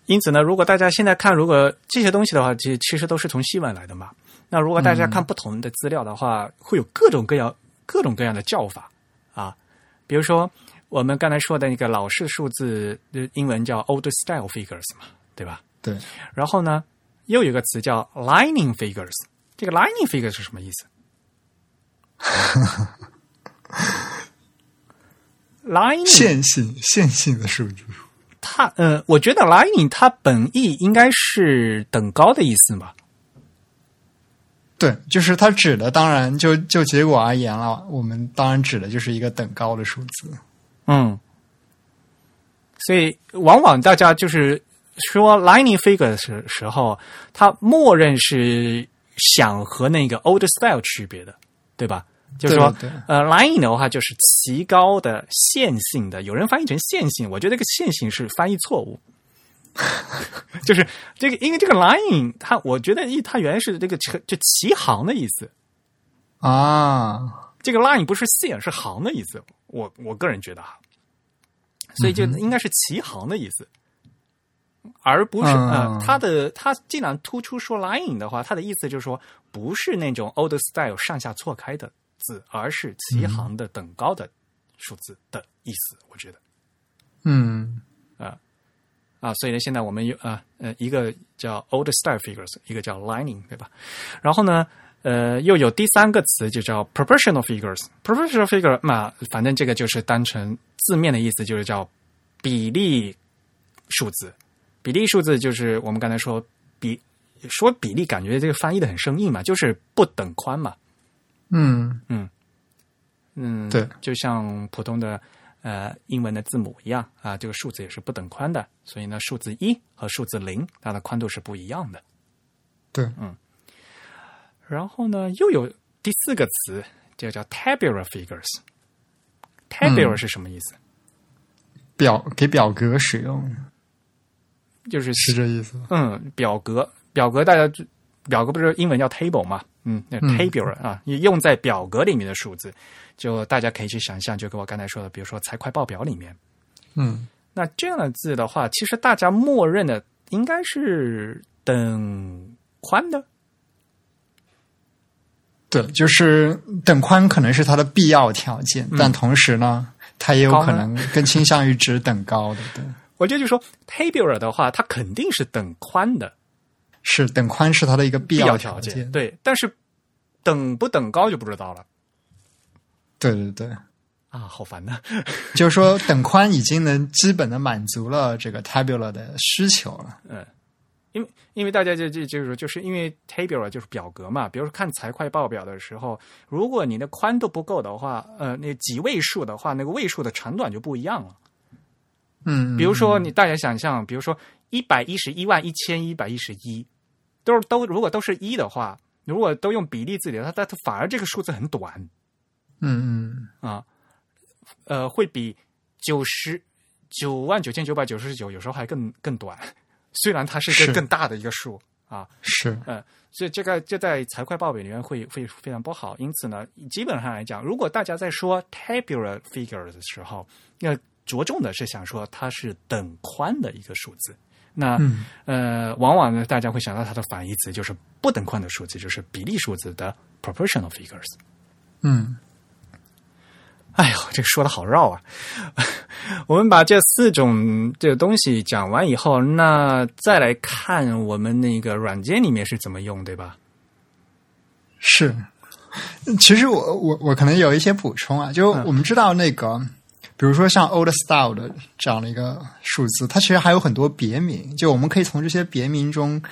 因此呢，如果大家现在看，如果这些东西的话，其其实都是从西文来的嘛。那如果大家看不同的资料的话，会有各种各样、各种各样的叫法啊。比如说，我们刚才说的那个老式数字，呃英文叫 old style figures 嘛，对吧？对，然后呢，又有一个词叫 lining figures。这个 lining figures 是什么意思？lining 线性线性的数字。它呃，我觉得 lining 它本意应该是等高的意思嘛。对，就是它指的，当然就就结果而言了，我们当然指的就是一个等高的数字。嗯，所以往往大家就是说 lining figure 的时时候，它默认是想和那个 old style 区别的，对吧？就是说，对对呃，lining 的话就是齐高的、线性的，有人翻译成线性，我觉得这个线性是翻译错误。就是这个，因为这个 lining，它我觉得它原来是这个就齐行的意思。啊，这个 line 不是线，是行的意思。我我个人觉得哈，所以就应该是齐行的意思，而不是嗯呃，它的他既然突出说 line 的话，他的意思就是说不是那种 old style 上下错开的字，而是齐行的等高的数字的意思。我觉得嗯啊啊，所以呢，现在我们有啊呃一个叫 old style figures，一个叫 lining，对吧？然后呢，呃，又有第三个词就叫 proportional figures。proportional figure 嘛，反正这个就是单纯字面的意思，就是叫比例数字。比例数字就是我们刚才说比说比例，感觉这个翻译的很生硬嘛，就是不等宽嘛。嗯嗯嗯，对，就像普通的呃英文的字母一样啊，这个数字也是不等宽的，所以呢，数字一和数字零它的宽度是不一样的。对，嗯然后呢，又有第四个词，这个叫 tabular figures。tabular 是什么意思？表给表格使用就是是这意思？嗯，表格，表格大家知表格不是英文叫 table 嘛？嗯，那 tabular、啊，用在表格里面的数字，就大家可以去想象，就跟我刚才说的，比如说财会报表里面，嗯那这样的字的话，其实大家默认的应该是等宽的。对，就是等宽可能是它的必要条件，但同时呢，它也有可能更倾向于指等高的。对，我觉得就说 tabular 的话，它肯定是等宽的。是等宽是它的一个必必要条条件，对，但是等不等高就不知道了。对对对，啊，好烦呐。就是说等宽已经能基本的满足了这个 tabular 的需求了。嗯。因为因为大家就就就是说，就是因为 tabular 就是表格嘛，比如说看财会报表的时候，如果你的宽度不够的话，呃，那几位数的话，那个位数的长短就不一样了。嗯，比如说，你大家想象，比如说一百一十一万一千一百一十一，都是都如果都是一的话，如果都用比例字体，它它它反而这个数字很短嗯嗯啊，呃，会比九十九万九千九百九十九有时候还更更短，虽然它是一个更大的一个数啊。是，嗯，所以这个这在财会报表里面会会非常不好。因此呢，基本上来讲，如果大家在说 tabular figure 的时候，要着重的是想说它是等宽的一个数字。那、嗯呃，往往呢，大家会想到它的反义词就是不等宽的数字，就是比例数字的 proportional figures。嗯哎呦，这个说的好绕啊！我们把这四种这个东西讲完以后，那再来看我们那个软件里面是怎么用，对吧？是。其实我我我可能有一些补充啊，就嗯我们知道那个，比如说像 old style 的这样的一个数字，它其实还有很多别名，就我们可以从这些别名中，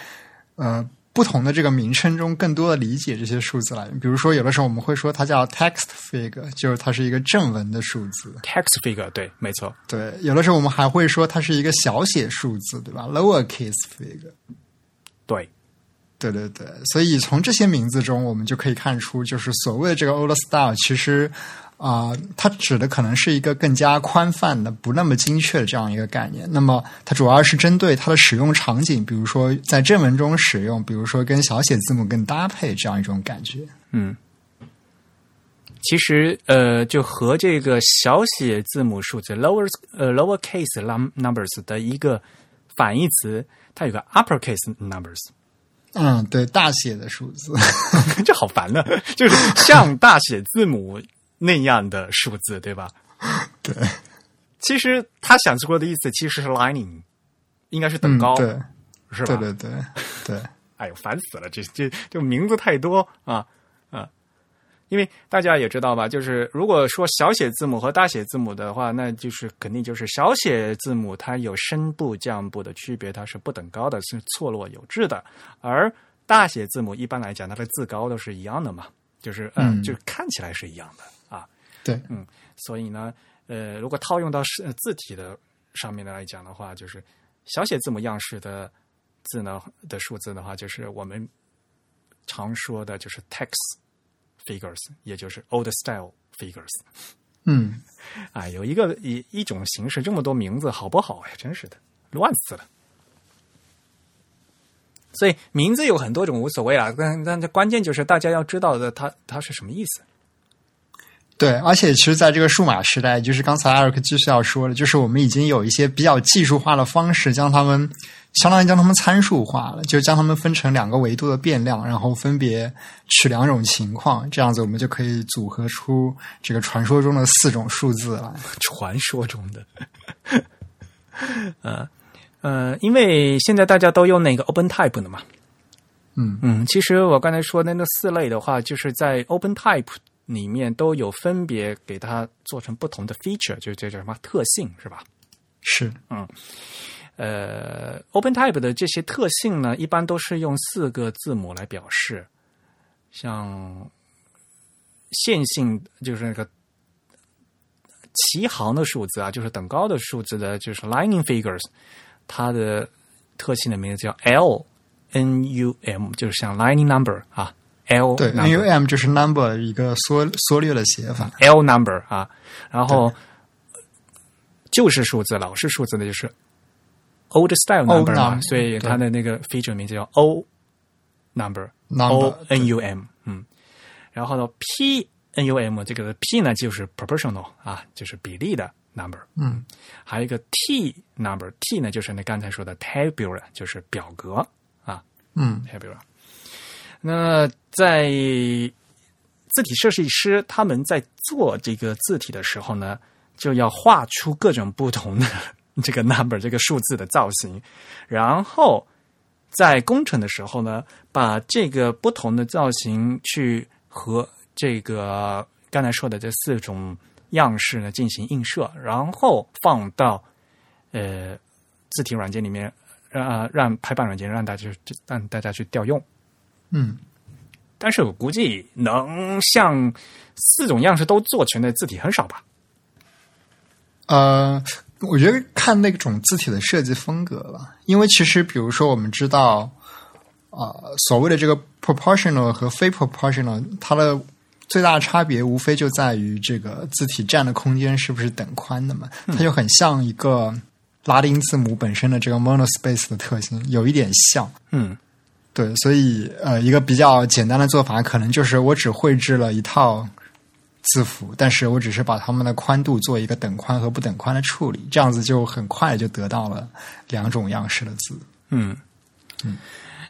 呃，不同的这个名称中，更多的理解这些数字来源。比如说，有的时候我们会说它叫 text figure，就是它是一个正文的数字。text figure，对，没错，对，有的时候我们还会说它是一个小写数字，对吧？lower case figure。对，对对对，所以从这些名字中，我们就可以看出，就是所谓的这个 old style，其实啊、它指的可能是一个更加宽泛的、不那么精确的这样一个概念。那么，它主要是针对它的使用场景，比如说在正文中使用，比如说跟小写字母更搭配这样一种感觉。嗯。其实，呃，就和这个小写字母数字 lower 呃 lower case num numbers 的一个反义词，它有个 upper case numbers，嗯，对，大写的数字。这好烦呢，就是像大写字母那样的数字，对吧？对，其实他想说的意思其实是 lining，应该是等嗯，高，对，是吧？对对对对，哎呦，烦死了！这这这名字太多啊啊！因为大家也知道吧，就是如果说小写字母和大写字母的话，那就是肯定就是小写字母它有声部降部的区别，它是不等高的，是错落有致的。而大写字母一般来讲，它的字高都是一样的嘛，就是嗯，嗯就是看起来是一样的啊。对，所以呢，呃，如果套用到是呃字体的上面来讲的话，就是小写字母样式的字呢的数字的话，就是我们常说的就是 text figures，也就是 old style figures。嗯，啊，有一个一一种形式，这么多名字，好不好呀？真是的，乱死了。所以名字有很多种无所谓啊，但但这关键就是大家要知道的它它是什么意思。对，而且其实，在这个数码时代，就是刚才艾瑞克继续要说的，就是我们已经有一些比较技术化的方式，将它们相当于将它们参数化了，就将它们分成两个维度的变量，然后分别取两种情况，这样子我们就可以组合出这个传说中的四种数字来。传说中的，呃呃，因为现在大家都用那个 OpenType 的嘛，嗯。嗯，其实我刚才说的那四类的话，就是在 OpenType 里面都有分别给它做成不同的 feature，就这叫什么特性是吧？是，嗯。呃，OpenType 的这些特性呢，一般都是用四个字母来表示，像线性就是那个齐行的数字啊，就是等高的数字的，就是 lining figures，它的特性的名字叫 L N U M，就是像 lining number 啊，L 对 number，N U M 就是 number 一个缩缩略的写法。L number 啊，然后就是数字、老是数字的就是 old style number 嘛，所以它的那个 feature 名字叫 O number Number，O N U M，嗯，然后呢 P N U M 这个 P 呢就是 proportional 啊，就是比例的 number，嗯，还有一个 T number T 呢就是那刚才说的 tabular，就是表格啊，嗯 tabular。那在字体设计师他们在做这个字体的时候呢，就要画出各种不同的 这个 number 这个数字的造型，然后在工程的时候呢，把这个不同的造型去和这个刚才说的这四种样式呢进行映射，然后放到呃字体软件里面，让、让排版软件让大家去让大家去调用。嗯，但是我估计能像四种样式都做全的字体很少吧？呃，我觉得看那种字体的设计风格吧，因为其实比如说我们知道，啊、所谓的这个 proportional 和非 proportional，它的最大差别无非就在于这个字体占的空间是不是等宽的嘛，它就很像一个拉丁字母本身的这个 monospace 的特性，有一点像。嗯，对对，所以呃，一个比较简单的做法，可能就是我只绘制了一套字符，但是我只是把它们的宽度做一个等宽和不等宽的处理，这样子就很快就得到了两种样式的字。嗯嗯，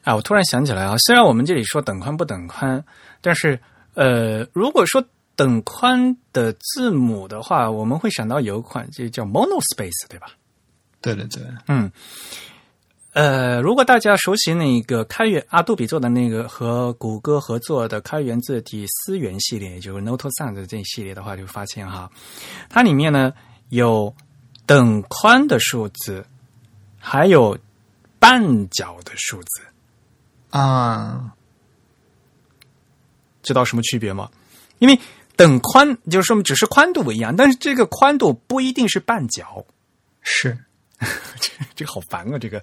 啊，我突然想起来啊，虽然我们这里说等宽不等宽，但是呃，如果说等宽的字母的话，我们会想到有一款就叫 monospace，对吧？对对对，嗯。呃，如果大家熟悉那个开源阿杜比做的那个和谷歌合作的开源字体思源系列，也就是 Note Sans 这一系列的话，就发现哈，它里面呢有等宽的数字，还有半角的数字啊，知道什么区别吗？因为等宽就是说只是宽度不一样，但是这个宽度不一定是半角，是。这这个好烦啊！这个，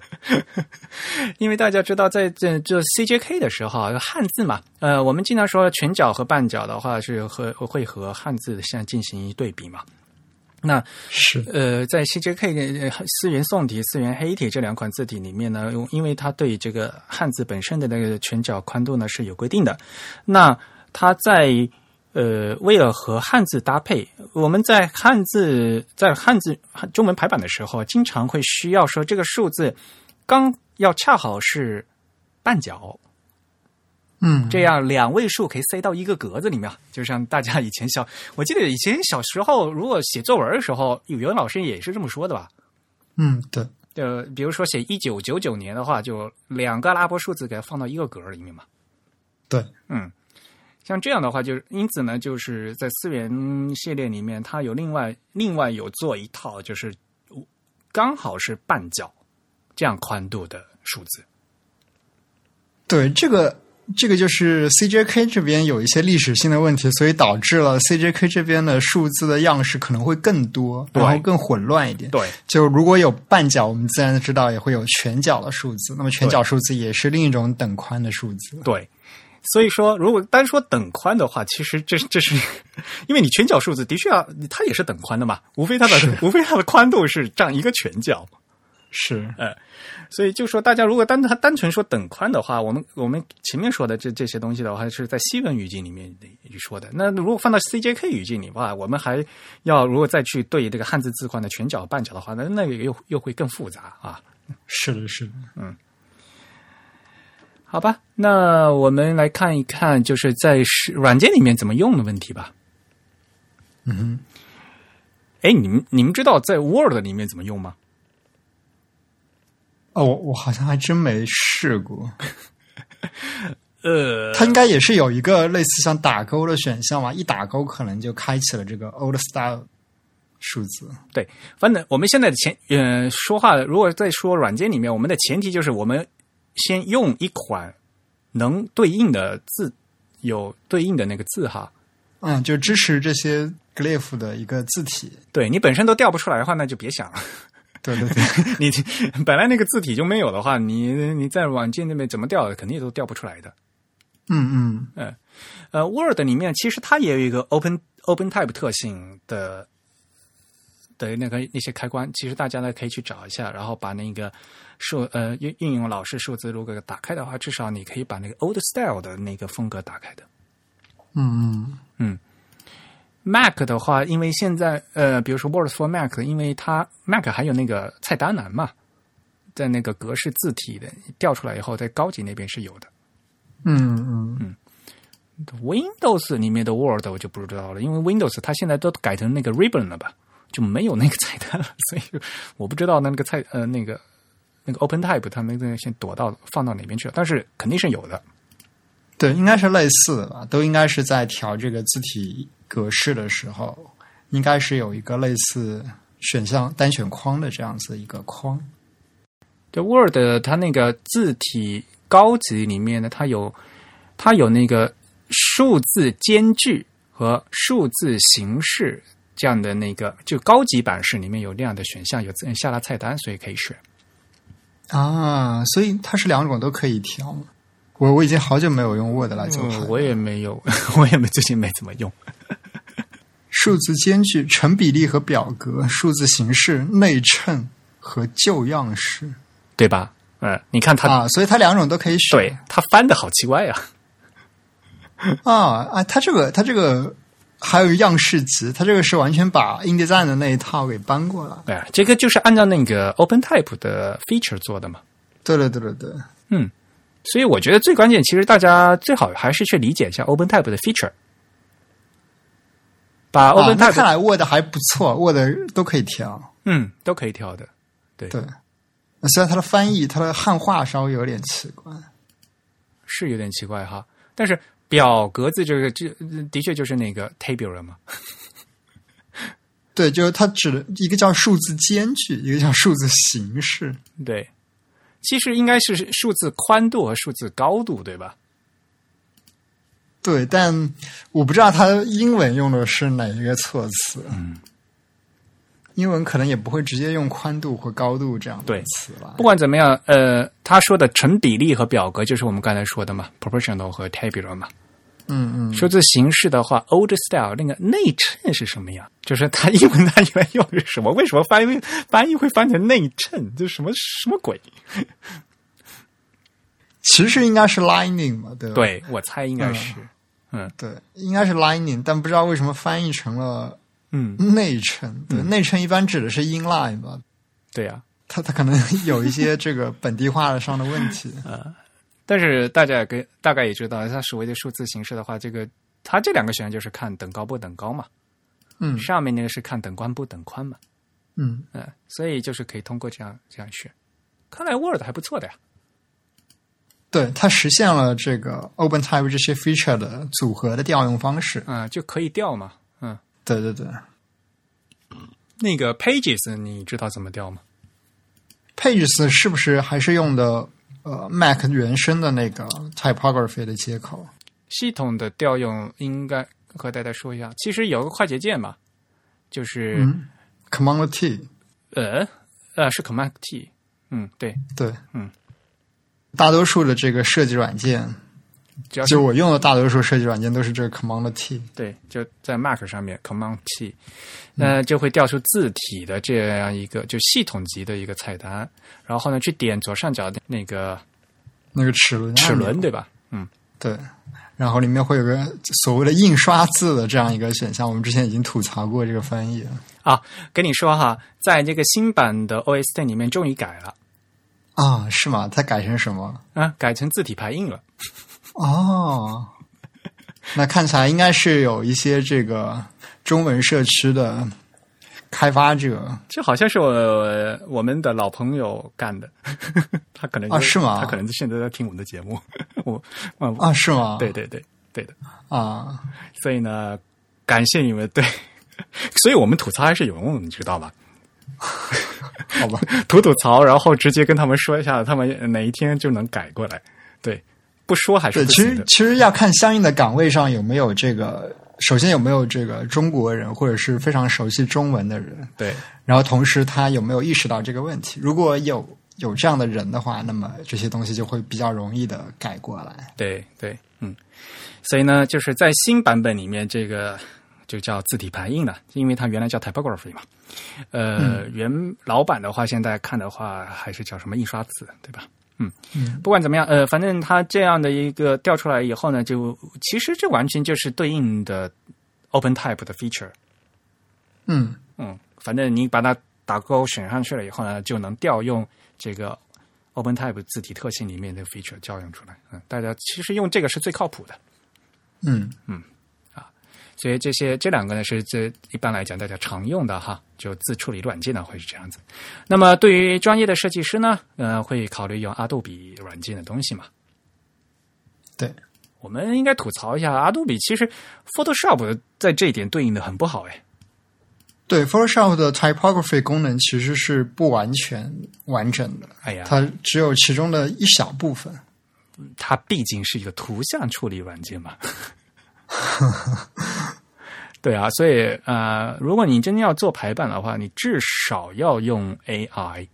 因为大家知道，在这这 CJK 的时候啊，汉字嘛，呃，我们经常说全角和半角的话是和会和汉字相进行一对比嘛。那是呃，在 CJK 四元宋体、四元黑体这两款字体里面呢，因为它对这个汉字本身的那个全角宽度呢是有规定的，那它在。呃，为了和汉字搭配，我们在汉字在汉字中文排版的时候，经常会需要说这个数字刚要恰好是半角，嗯，这样两位数可以塞到一个格子里面。就像大家以前小，我记得以前小时候如果写作文的时候，语文老师也是这么说的吧？嗯，对，呃比如说写一九九九年的话，就两个阿拉伯数字给它放到一个格里面嘛。对，嗯。像这样的话，就是因此呢，就是在思源系列里面，它有另外另外有做一套，就是刚好是半角这样宽度的数字。对，这个这个就是 CJK 这边有一些历史性的问题，所以导致了 CJK 这边的数字的样式可能会更多，然后更混乱一点。对，就如果有半角，我们自然知道也会有全角的数字，那么全角数字也是另一种等宽的数字。对。所以说，如果单说等宽的话，其实这这是 因为你全角数字的确要它也是等宽的嘛，无非它的 无非它的宽度是占一个全角，是呃，所以就说大家如果单它单纯说等宽的话，我们我们前面说的这这些东西的话，是在西文语境里面说的。那如果放到 CJK 语境里话，我们还要如果再去对这个汉字字宽的全角半角的话，那那个又又会更复杂啊。是的，是的，嗯。好吧，那我们来看一看，就是在软件里面怎么用的问题吧。嗯哼，哎，你们你们知道在 Word 里面怎么用吗？哦，我我好像还真没试过。呃，它应该也是有一个类似像打勾的选项嘛，一打勾可能就开启了这个 Old Style 数字。对，反正我们现在的前呃说话，如果在说软件里面，我们的前提就是我们。先用一款能对应的字，有对应的那个字哈，嗯，就支持这些 glyph 的一个字体。对你本身都调不出来的话，那就别想了。对对对，你本来那个字体就没有的话，你你在软件那边怎么调，肯定都调不出来的。嗯嗯嗯，呃，Word 里面其实它也有一个 Open Open Type 特性的。的那个那些开关，其实大家呢可以去找一下，然后把那个数呃运应用老式数字如果打开的话，至少你可以把那个 Old Style 的那个风格打开的。嗯嗯嗯，Mac 的话，因为现在呃，比如说 Word for Mac，因为它 Mac 还有那个菜单栏嘛，在那个格式字体的调出来以后，在高级那边是有的。嗯嗯嗯，Windows 里面的 Word 我就不知道了，因为 Windows 它现在都改成那个 Ribbon 了吧。就没有那个菜单了，所以我不知道那个菜呃那个那个 Open Type 它那个先躲到放到哪边去了，但是肯定是有的。对，应该是类似的吧，都应该是在调这个字体格式的时候，应该是有一个类似选项单选框的这样子一个框。对，Word 它那个字体高级里面呢，它有它有那个数字间距和数字形式。这样的那个就高级版式里面有那样的选项，有下拉菜单，所以可以选啊。所以它是两种都可以调。我我已经好久没有用 Word 来做了，我也没有，我也没最近没怎么用。数字间距、成比例和表格、数字形式、内衬和旧样式，对吧？嗯，你看它，啊，所以它两种都可以选。对它翻的好奇怪呀、啊啊，它这个它这个还有样式集，它这个是完全把 InDesign 的那一套给搬过来。对啊，这个就是按照那个 OpenType 的 feature 做的嘛。对对对对对，嗯，所以我觉得最关键，其实大家最好还是去理解一下 OpenType 的 feature，把啊，那 OpenType、看来 Word 还不错，Word 都可以调。嗯都可以调的。对，对，虽然它的翻译、它的汉化稍微有点奇怪。是有点奇怪哈，但是表格子这个这的确就是那个 tabular 嘛。对，就是它指的一个叫数字间距，一个叫数字形式。对，其实应该是数字宽度和数字高度，对吧？对，但我不知道它英文用的是哪一个措辞。嗯，英文可能也不会直接用宽度或高度这样的对词吧不。管怎么样，呃，他说的成比例和表格就是我们刚才说的嘛，proportional 和 tabular 嘛。嗯嗯，数字形式的话，old style 那个内衬是什么呀？就是它英文它原来用的是什么？为什么翻译翻译会翻成内衬？这什么什么鬼？其实应该是 lining 嘛，对吧？对我猜应该是，嗯对，应该是 lining，但不知道为什么翻译成了嗯，内衬。对，内衬一般指的是 inline 吧，对呀、它它可能有一些这个本地化上的问题。但是大家也跟大概也知道，它所谓的数字形式的话，这个它这两个选项就是看等高不等高嘛，嗯。上面那个是看等宽不等宽嘛，嗯，嗯，所以就是可以通过这样这样选。看来 Word 还不错的呀，对，它实现了这个 OpenType 这些 feature 的组合的调用方式。啊，就可以调嘛，嗯，对对对。那个 Pages 你知道怎么调吗？，Pages 是不是还是用的呃 Mac 原生的那个 typography 的接口？系统的调用应该和大家说一下，其实有个快捷键嘛，就是、嗯，Command T，呃？呃是 Command T，嗯，对，对，嗯，大多数的这个设计软件，只要就我用的大多数设计软件都是这个 Command T。对，就在 Mac 上面 Command T，那就会调出字体的这样一个就系统级的一个菜单，然后呢去点左上角的那个那个齿轮，齿轮，，对吧？嗯，对，然后里面会有个所谓的印刷字的这样一个选项，我们之前已经吐槽过这个翻译啊，跟你说哈，在这个新版的 OS Ten 里面终于改了啊，是吗？它改成什么？啊，改成字体排印了。哦，那看起来应该是有一些这个中文社区的开发者。这好像是我我们的老朋友干的，他可能啊是吗？他可能现在在听我们的节目，我啊，啊，是吗？对对对对的，啊，所以呢，感谢你们对，所以我们吐槽还是有用，你知道吧？好吧，吐吐槽，然后直接跟他们说一下，他们哪一天就能改过来。对，不说还是对。其实其实要看相应的岗位上有没有这个，首先有没有这个中国人或者是非常熟悉中文的人，对然后同时他有没有意识到这个问题。如果有有这样的人的话，那么这些东西就会比较容易的改过来。对对，嗯，所以呢，就是在新版本里面，这个就叫字体排印了，因为它原来叫 typography 嘛。呃，原老版的话，现在看的话还是叫什么印刷字，对吧？嗯嗯，不管怎么样，呃，反正它这样的一个调出来以后呢，就其实这完全就是对应的 OpenType 的 feature。嗯，嗯，反正你把它打勾选上去了以后呢，就能调用这个 OpenType 字体特性里面的 feature 调用出来。嗯，大家其实用这个是最靠谱的。嗯嗯，所以这些这两个呢是这一般来讲大家常用的哈，就自处理软件呢会是这样子。那么对于专业的设计师呢，呃，会考虑用阿杜比软件的东西嘛？对，我们应该吐槽一下阿杜比，其实 Photoshop 在这一点对应的很不好哎。对，Photoshop 的 typography 功能其实是不完全完整的，哎呀，它只有其中的一小部分。它毕竟是一个图像处理软件嘛。对啊，所以呃，如果你真的要做排版的话，你至少要用 AI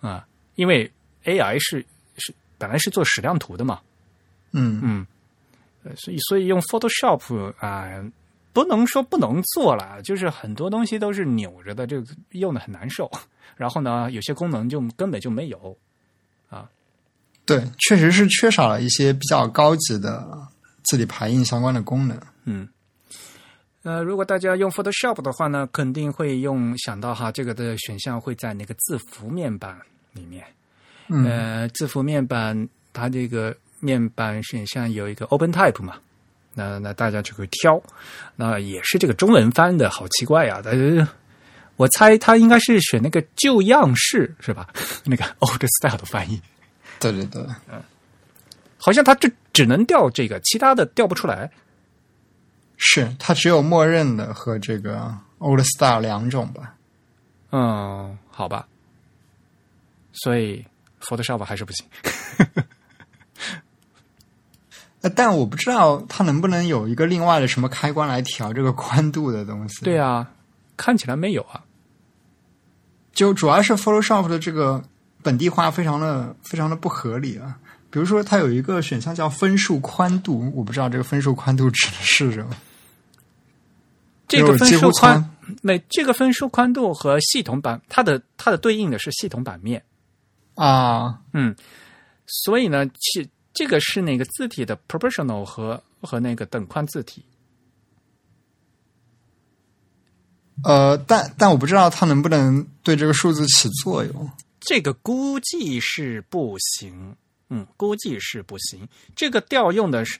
啊、因为 AI 是是本来是做矢量图的嘛，嗯嗯，呃所以所以用 Photoshop 啊、不能说不能做了，就是很多东西都是扭着的，这个用的很难受。然后呢，有些功能就根本就没有啊。对，确实是缺少了一些比较高级的字体排印相关的功能。嗯，呃，如果大家用 Photoshop 的话呢，肯定会用想到哈，这个的选项会在那个字符面板里面。嗯呃，字符面板它这个面板选项有一个 Open Type 嘛，那那大家就会挑，那也是这个中文翻的好奇怪呀、但是我猜他应该是选那个旧样式是吧？那个 Old Style 的翻译，对对对，好像它就只能调这个，其他的调不出来。是它只有默认的和这个 Old Style 两种吧。嗯，好吧，所以 Photoshop 还是不行。呃，但我不知道它能不能有一个另外的什么开关来调这个宽度的东西。对啊，看起来没有啊。就主要是 Photoshop 的这个本地化非常的非常的不合理啊。比如说，它有一个选项叫分数宽度，我不知道这个分数宽度指的是什么。这个分数宽从，没这个分数宽度和系统版，它的它的对应的是系统版面。啊，嗯，所以呢，其这个是那个字体的 proportional 和和那个等宽字体。呃，但但我不知道它能不能对这个数字起作用。这个估计是不行，嗯，估计是不行。这个调用的是，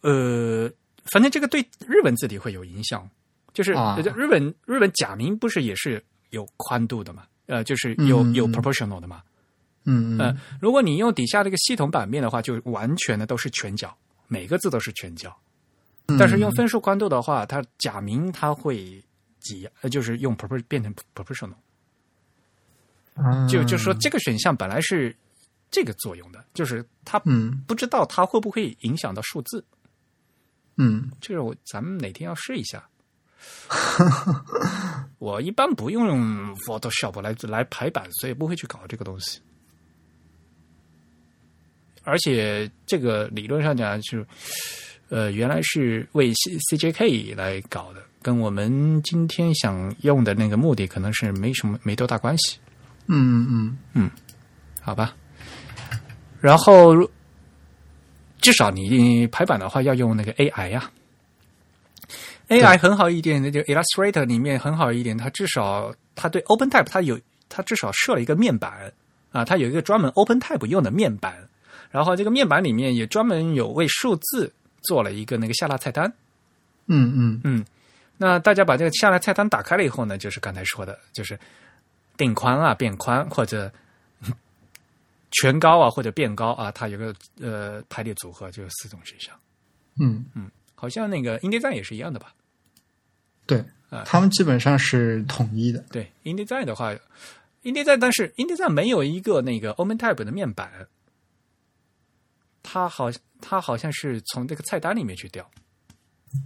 呃，反正这个对日文字体会有影响，就是、日本日本假名不是也是有宽度的嘛？呃，就是有、有 proportional 的嘛？嗯呃嗯，如果你用底下这个系统版面的话，就完全的都是全角，每个字都是全角。嗯但是用分数宽度的话，它假名它会挤，呃，就是用 propor 变成 proportional。嗯就就说这个选项本来是这个作用的，就是他嗯不知道它会不会影响到数字。嗯这个我咱们哪天要试一下。我一般不用 Photoshop 来来排版，所以不会去搞这个东西。而且这个理论上讲是，呃，原来是为 C CJK 来搞的，跟我们今天想用的那个目的可能是没什么没多大关系。嗯嗯嗯好吧。然后至少你排版的话要用那个 AI 呀、AI 很好一点，那就 Illustrator 里面很好一点，它至少它对 OpenType 它有它至少设了一个面板啊，它有一个专门 OpenType 用的面板，然后这个面板里面也专门有为数字做了一个那个下拉菜单。嗯嗯。嗯，那大家把这个下拉菜单打开了以后呢，就是刚才说的，就是定宽啊、变宽或者嗯全高啊或者变高啊，它有个呃排列组合，就有四种选项。嗯。嗯，好像那个 InDesign 也是一样的吧？对啊，他们基本上是统一的。对，InDesign 的话，InDesign 但是 InDesign 没有一个那个 OpenType 的面板，它好它好像是从这个菜单里面去调。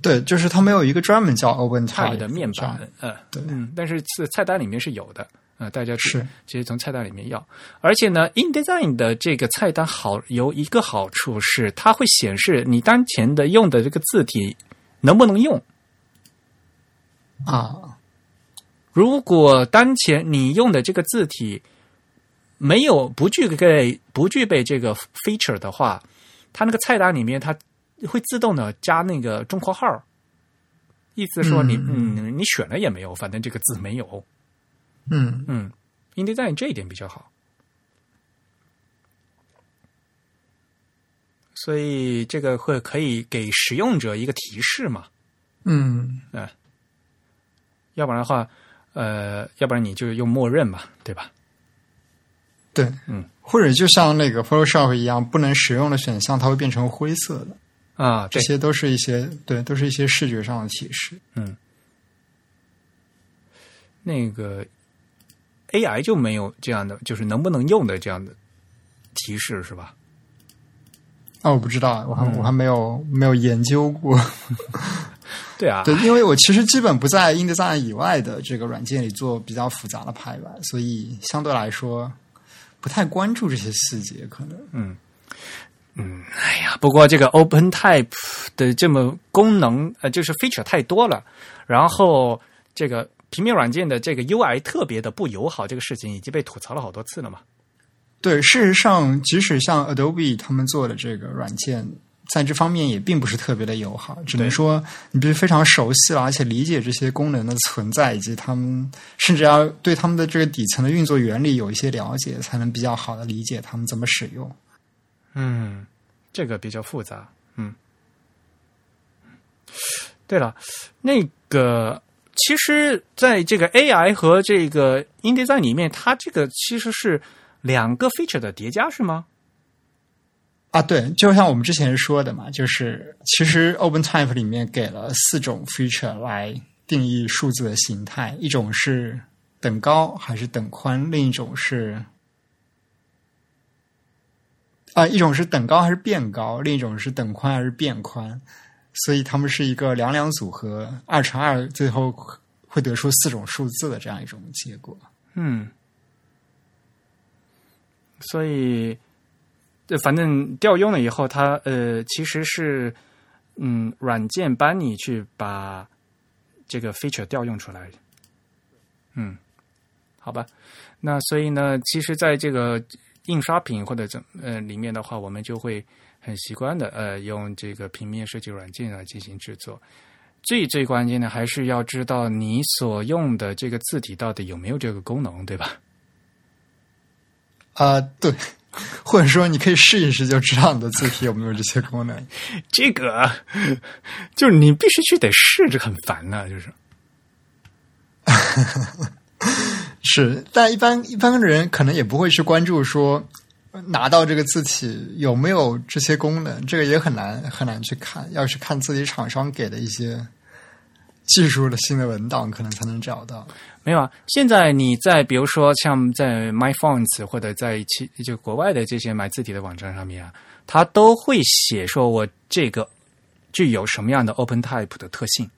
对，就是它没有一个专门叫 Open Type Type 的面板，嗯，对。嗯，但是是菜单里面是有的，啊、大家是直接从菜单里面要。而且呢，InDesign 的这个菜单好有一个好处是，它会显示你当前的用的这个字体能不能用。啊，如果当前你用的这个字体没有不具备不具备这个 feature 的话，它那个菜单里面它会自动的加那个中括号，意思说你嗯嗯你选了也没有，反正这个字没有。嗯。嗯，InDesign 这一点比较好，所以这个会可以给使用者一个提示嘛，嗯。要不然的话，呃，要不然你就用默认嘛，对吧？对，嗯，或者就像那个 Photoshop 一样，不能使用的选项它会变成灰色的，啊，这些都是一些对，都是一些视觉上的提示。嗯，那个 AI 就没有这样的，就是能不能用的这样的提示是吧？啊，我不知道，我还、嗯我还没有没有研究过。对啊，对，因为我其实基本不在 InDesign 以外的这个软件里做比较复杂的排版，所以相对来说不太关注这些细节。可能嗯嗯，哎呀，不过这个 OpenType 的这么功能，呃，就是 feature 太多了，然后这个平面软件的这个 UI 特别的不友好，这个事情已经被吐槽了好多次了嘛。对，事实上，即使像 Adobe 他们做的这个软件，在这方面也并不是特别的友好。只能说，你必须非常熟悉了，而且理解这些功能的存在，以及他们甚至要对他们的这个底层的运作原理有一些了解，才能比较好的理解他们怎么使用。嗯，这个比较复杂。嗯，对了，那个其实在这个 AI 和这个 InDesign 里面，它这个其实是。两个 feature 的叠加是吗？啊，对，就像我们之前说的嘛，就是其实 OpenType 里面给了四种 feature 来定义数字的形态，一种是等高还是等宽，另一种是啊，一种是等高还是变高，另一种是等宽还是变宽，所以他们是一个两两组合，二乘二，最后会得出四种数字的这样一种结果。嗯。所以，反正调用了以后，它呃，其实是嗯，软件帮你去把这个 feature 调用出来。嗯，好吧。那所以呢，其实在这个印刷品或者怎呃里面的话，我们就会很习惯的呃，用这个平面设计软件来进行制作。最最关键的还是要知道你所用的这个字体到底有没有这个功能，对吧？啊，对，或者说你可以试一试，就知道你的字体有没有这些功能。这个就是你必须去得试，这很烦呢。就是 是，但一般一般的人可能也不会去关注说拿到这个字体有没有这些功能，这个也很难很难去看，要是看自己厂商给的一些技术的新的文档，可能才能找到。没有啊！现在你在比如说像在 MyFonts 或者在其就国外的这些买字体的网站上面啊，它都会写说我这个具有什么样的 OpenType 的特性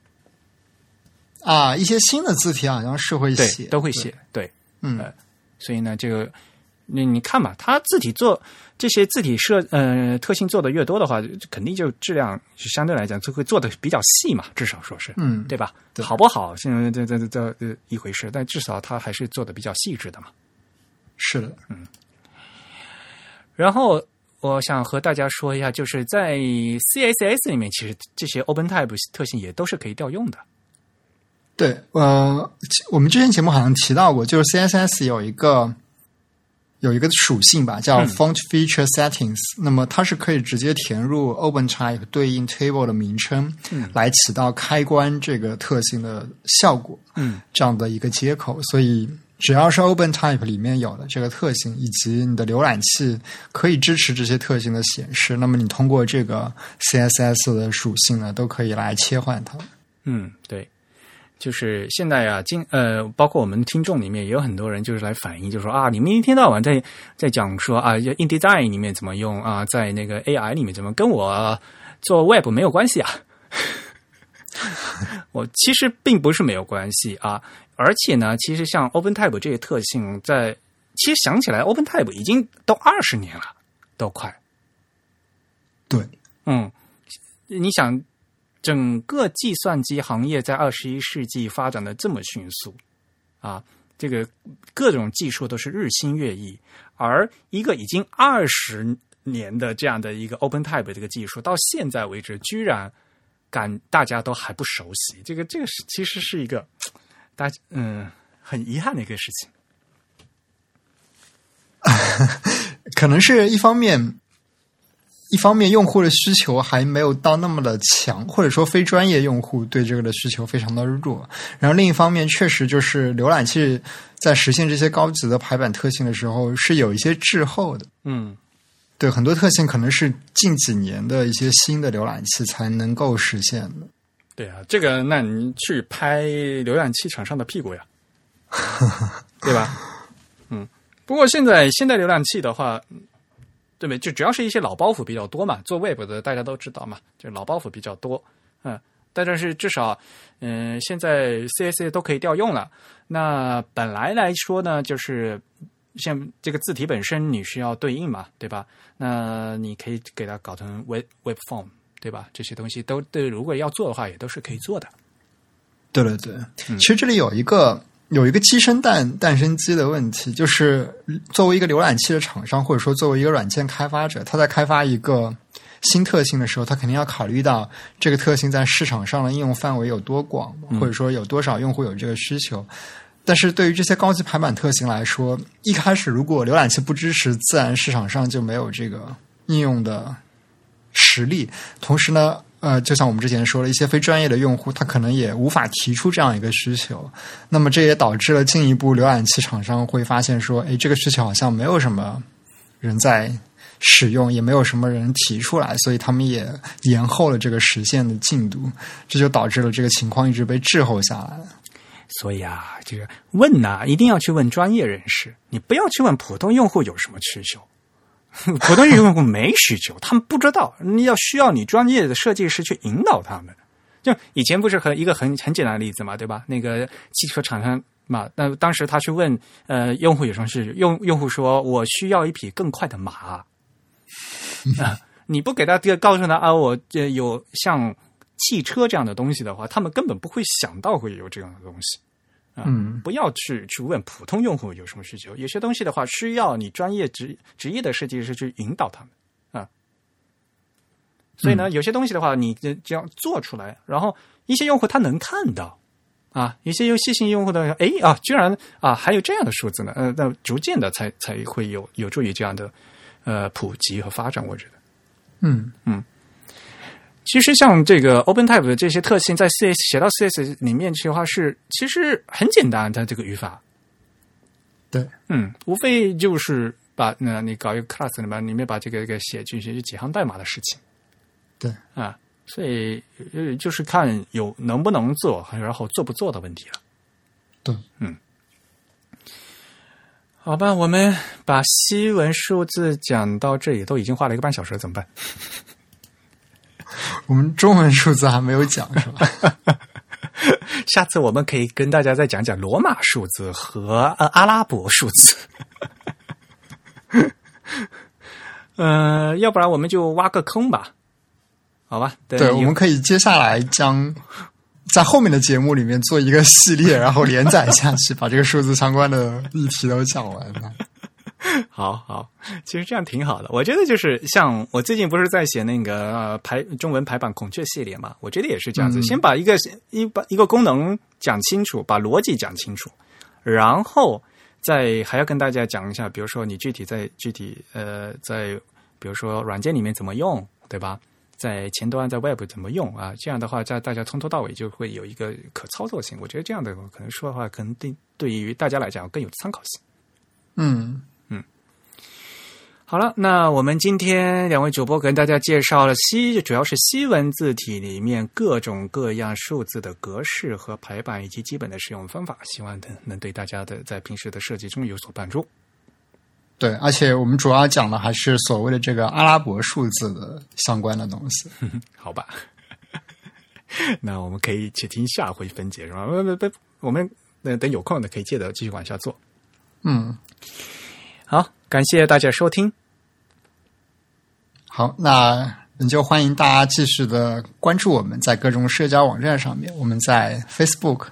啊。一些新的字体好像是会写，都会写。对，嗯，所以呢，这个。你你看嘛，它字体做这些字体设呃特性做的越多的话，肯定就质量相对来讲就会做的比较细嘛，至少说是，嗯，对吧？好不好？现在这这这这一回事，但至少它还是做的比较细致的嘛。是的，嗯。然后我想和大家说一下，就是在 CSS 里面，其实这些 OpenType 特性也都是可以调用的。对，呃，我们之前节目好像提到过，就是 CSS 有一个。有一个属性吧，叫 Font Feature Settings。那么它是可以直接填入 OpenType 对应 Table 的名称，嗯来起到开关这个特性的效果。嗯，这样的一个接口，所以只要是 OpenType 里面有的这个特性，以及你的浏览器可以支持这些特性的显示，那么你通过这个 CSS 的属性呢，都可以来切换它。嗯，对。就是现在啊，今呃，包括我们听众里面也有很多人，就是来反映，就说啊，你们一天到晚在在讲说啊，InDesign 里面怎么用啊，在那个 AI 里面怎么跟我做 Web 没有关系啊？我其实并不是没有关系啊，而且呢，其实像 OpenType 这些特性，在其实想起来，OpenType 已经都二十年了，都快。对，嗯，你想。整个计算机行业在二十一世纪发展的这么迅速，啊，这个各种技术都是日新月异，而一个已经二十年的这样的一个 OpenType 这个技术，到现在为止居然感大家都还不熟悉，这个这个是其实是一个大嗯很遗憾的一个事情，可能是一方面。一方面，用户的需求还没有到那么的强，或者说非专业用户对这个的需求非常的弱。然后另一方面，确实就是浏览器在实现这些高级的排版特性的时候是有一些滞后的。嗯，对，很多特性可能是近几年的一些新的浏览器才能够实现的。对啊，这个那你去拍浏览器厂商的屁股呀，对吧？嗯，不过现在现在浏览器的话。对不对？就主要是一些老包袱比较多嘛，做 Web 的大家都知道嘛，就老包袱比较多，嗯，但是至少，嗯，现在 CSS 都可以调用了。那本来来说呢，就是像这个字体本身你需要对应嘛，对吧？那你可以给它搞成 Web Web Form，对吧？这些东西都对，如果要做的话，也都是可以做的。对对对，其实这里有一个有一个鸡生蛋，蛋生鸡的问题，就是作为一个浏览器的厂商，或者说作为一个软件开发者，他在开发一个新特性的时候，他肯定要考虑到这个特性在市场上的应用范围有多广，或者说有多少用户有这个需求。但是对于这些高级排版特性来说，一开始如果浏览器不支持，自然市场上就没有这个应用的实力。同时呢，呃，就像我们之前说了一些非专业的用户，他可能也无法提出这样一个需求。那么这也导致了进一步浏览器厂商会发现说，哎，这个需求好像没有什么人在使用，也没有什么人提出来，所以他们也延后了这个实现的进度。这就导致了这个情况一直被滞后下来。所以啊，这个问呐，一定要去问专业人士，你不要去问普通用户有什么需求。普通用户没需求，他们不知道，你要需要你专业的设计师去引导他们。就以前不是很一个很很简单的例子嘛，对吧？那个汽车厂商嘛，那当时他去问呃用户有什么需求，用用户说我需要一匹更快的马 啊，你不给他告诉他啊，我这有像。汽车这样的东西的话，他们根本不会想到会有这样的东西啊！不要去去问普通用户有什么需求，有些东西的话需要你专业职职业的设计师去引导他们啊。所以呢，有些东西的话，你这样做出来，然后一些用户他能看到啊，一些有细心用户的哎啊，居然啊还有这样的数字呢，呃，那逐渐的才才会有有助于这样的呃普及和发展，我觉得，嗯嗯。其实像这个 OpenType 的这些特性，在 CS 写到 CS 里面去的话，是其实很简单的这个语法。对，嗯，无非就是把那你搞一个 class 里面，里面把这个给写进去，就几行代码的事情。对，啊，所以呃，就是看有能不能做，然后做不做的问题了。对，嗯，好吧，我们把西文数字讲到这里，都已经花了一个半小时了，怎么办？我们中文数字还没有讲是吧？下次我们可以跟大家再讲讲罗马数字和呃阿拉伯数字。呃，要不然我们就挖个坑吧，好吧？对，我们可以接下来将在后面的节目里面做一个系列，然后连载下去，把这个数字相关的议题都讲完。好好，其实这样挺好的。我觉得就是像我最近不是在写那个排中文排版孔雀系列嘛，我觉得也是这样子。先把一个一把一个功能讲清楚，把逻辑讲清楚，然后再还要跟大家讲一下，比如说你具体在具体呃在比如说软件里面怎么用，对吧？在前端在 Web 怎么用啊？这样的话，在大家从头到尾就会有一个可操作性。我觉得这样的可能说的话，可能对对于大家来讲更有参考性。嗯。好了，那我们今天两位主播跟大家介绍了西，主要是西文字体里面各种各样数字的格式和排版以及基本的使用方法，希望能能对大家的在平时的设计中有所帮助。对，而且我们主要讲的还是所谓的这个阿拉伯数字的相关的东西。好吧，那我们可以且听下回分解，是吧？不不不，我们等等有空的可以接着继续往下做。嗯。好，感谢大家收听。好，那就欢迎大家继续的关注我们在各种社交网站上面。我们在 Facebook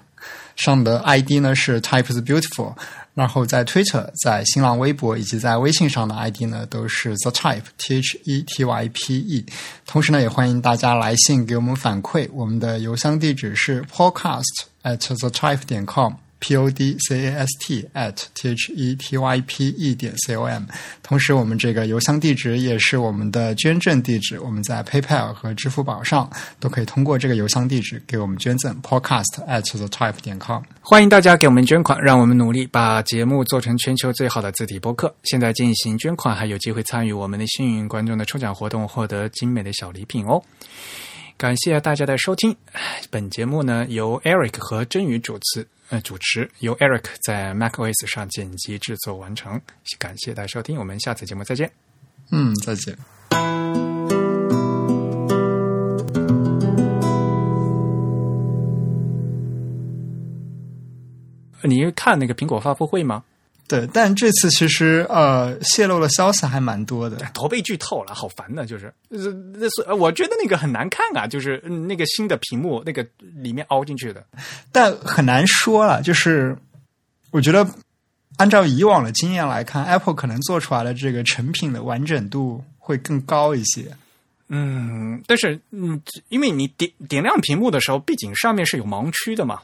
上的 ID 呢是 Types Beautiful，然后在 Twitter、在新浪微博以及在微信上的 ID 呢都是 The Type T H E T Y P E。同时呢，也欢迎大家来信给我们反馈。我们的邮箱地址是 Podcast at The Type 点 com。P o d c a s t at t h e t y p e 点 c o m，同时我们这个邮箱地址也是我们的捐赠地址，我们在 PayPal 和支付宝上都可以通过这个邮箱地址给我们捐赠。Podcast at the type 点 com，欢迎大家给我们捐款，让我们努力把节目做成全球最好的字体播客。现在进行捐款，还有机会参与我们的幸运观众的抽奖活动，获得精美的小礼品哦。感谢大家的收听，本节目呢由 Eric 和真宇主持。呃，主持由 Eric 在 MacOS 上剪辑制作完成。感谢大家收听，我们下次节目再见。嗯，再见。你看那个苹果发布会吗？对，但这次其实呃泄露了消息还蛮多的，都被剧透了，好烦的，就是那是我觉得那个很难看啊，就是那个新的屏幕那个里面凹进去的，但很难说了，就是我觉得按照以往的经验来看，Apple 可能做出来的这个成品的完整度会更高一些。嗯，但是嗯，因为你点点亮屏幕的时候，毕竟上面是有盲区的嘛。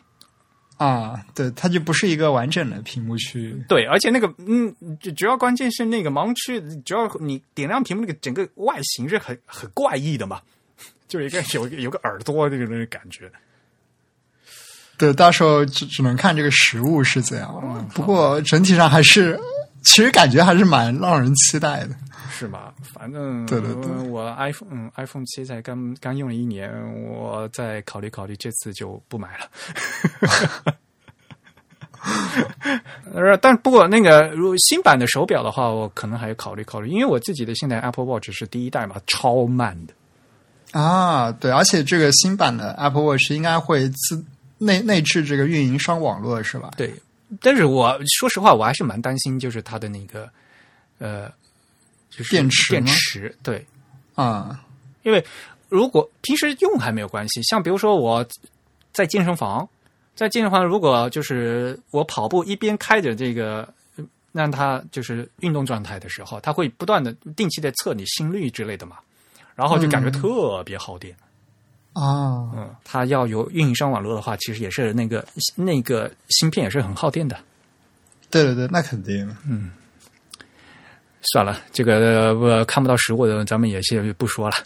啊，对，它就不是一个完整的屏幕区。对，而且那个嗯，主要关键是那个盲区，主要你点亮屏幕那个整个外形是很很怪异的嘛，就一个有有个耳朵这个那个感觉。对，到时候只只能看这个实物是怎样。不过整体上还是，其实感觉还是蛮让人期待的。是吧？反正对对对，我 iPhone 嗯 iPhone 七才刚刚用了一年，我再考虑考虑，这次就不买了。呃，但不过那个如新版的手表的话，我可能还要考虑考虑，因为我自己的现在 Apple Watch 是第一代嘛，超慢的啊。对，而且这个新版的 Apple Watch 应该会自内内置这个运营商网络是吧？对，但是我说实话，我还是蛮担心，就是它的那个呃。就是电池，电池对，啊，因为如果平时用还没有关系，像比如说我在健身房，在健身房如果就是我跑步一边开着这个，让它就是运动状态的时候，它会不断的定期的测你心率之类的嘛，然后就感觉特别耗电。啊，嗯，它要有运营商网络的话，其实也是那个那个芯片也是很耗电的，对对对，那肯定，嗯。算了，这个我看不到实物的，咱们也先不说了。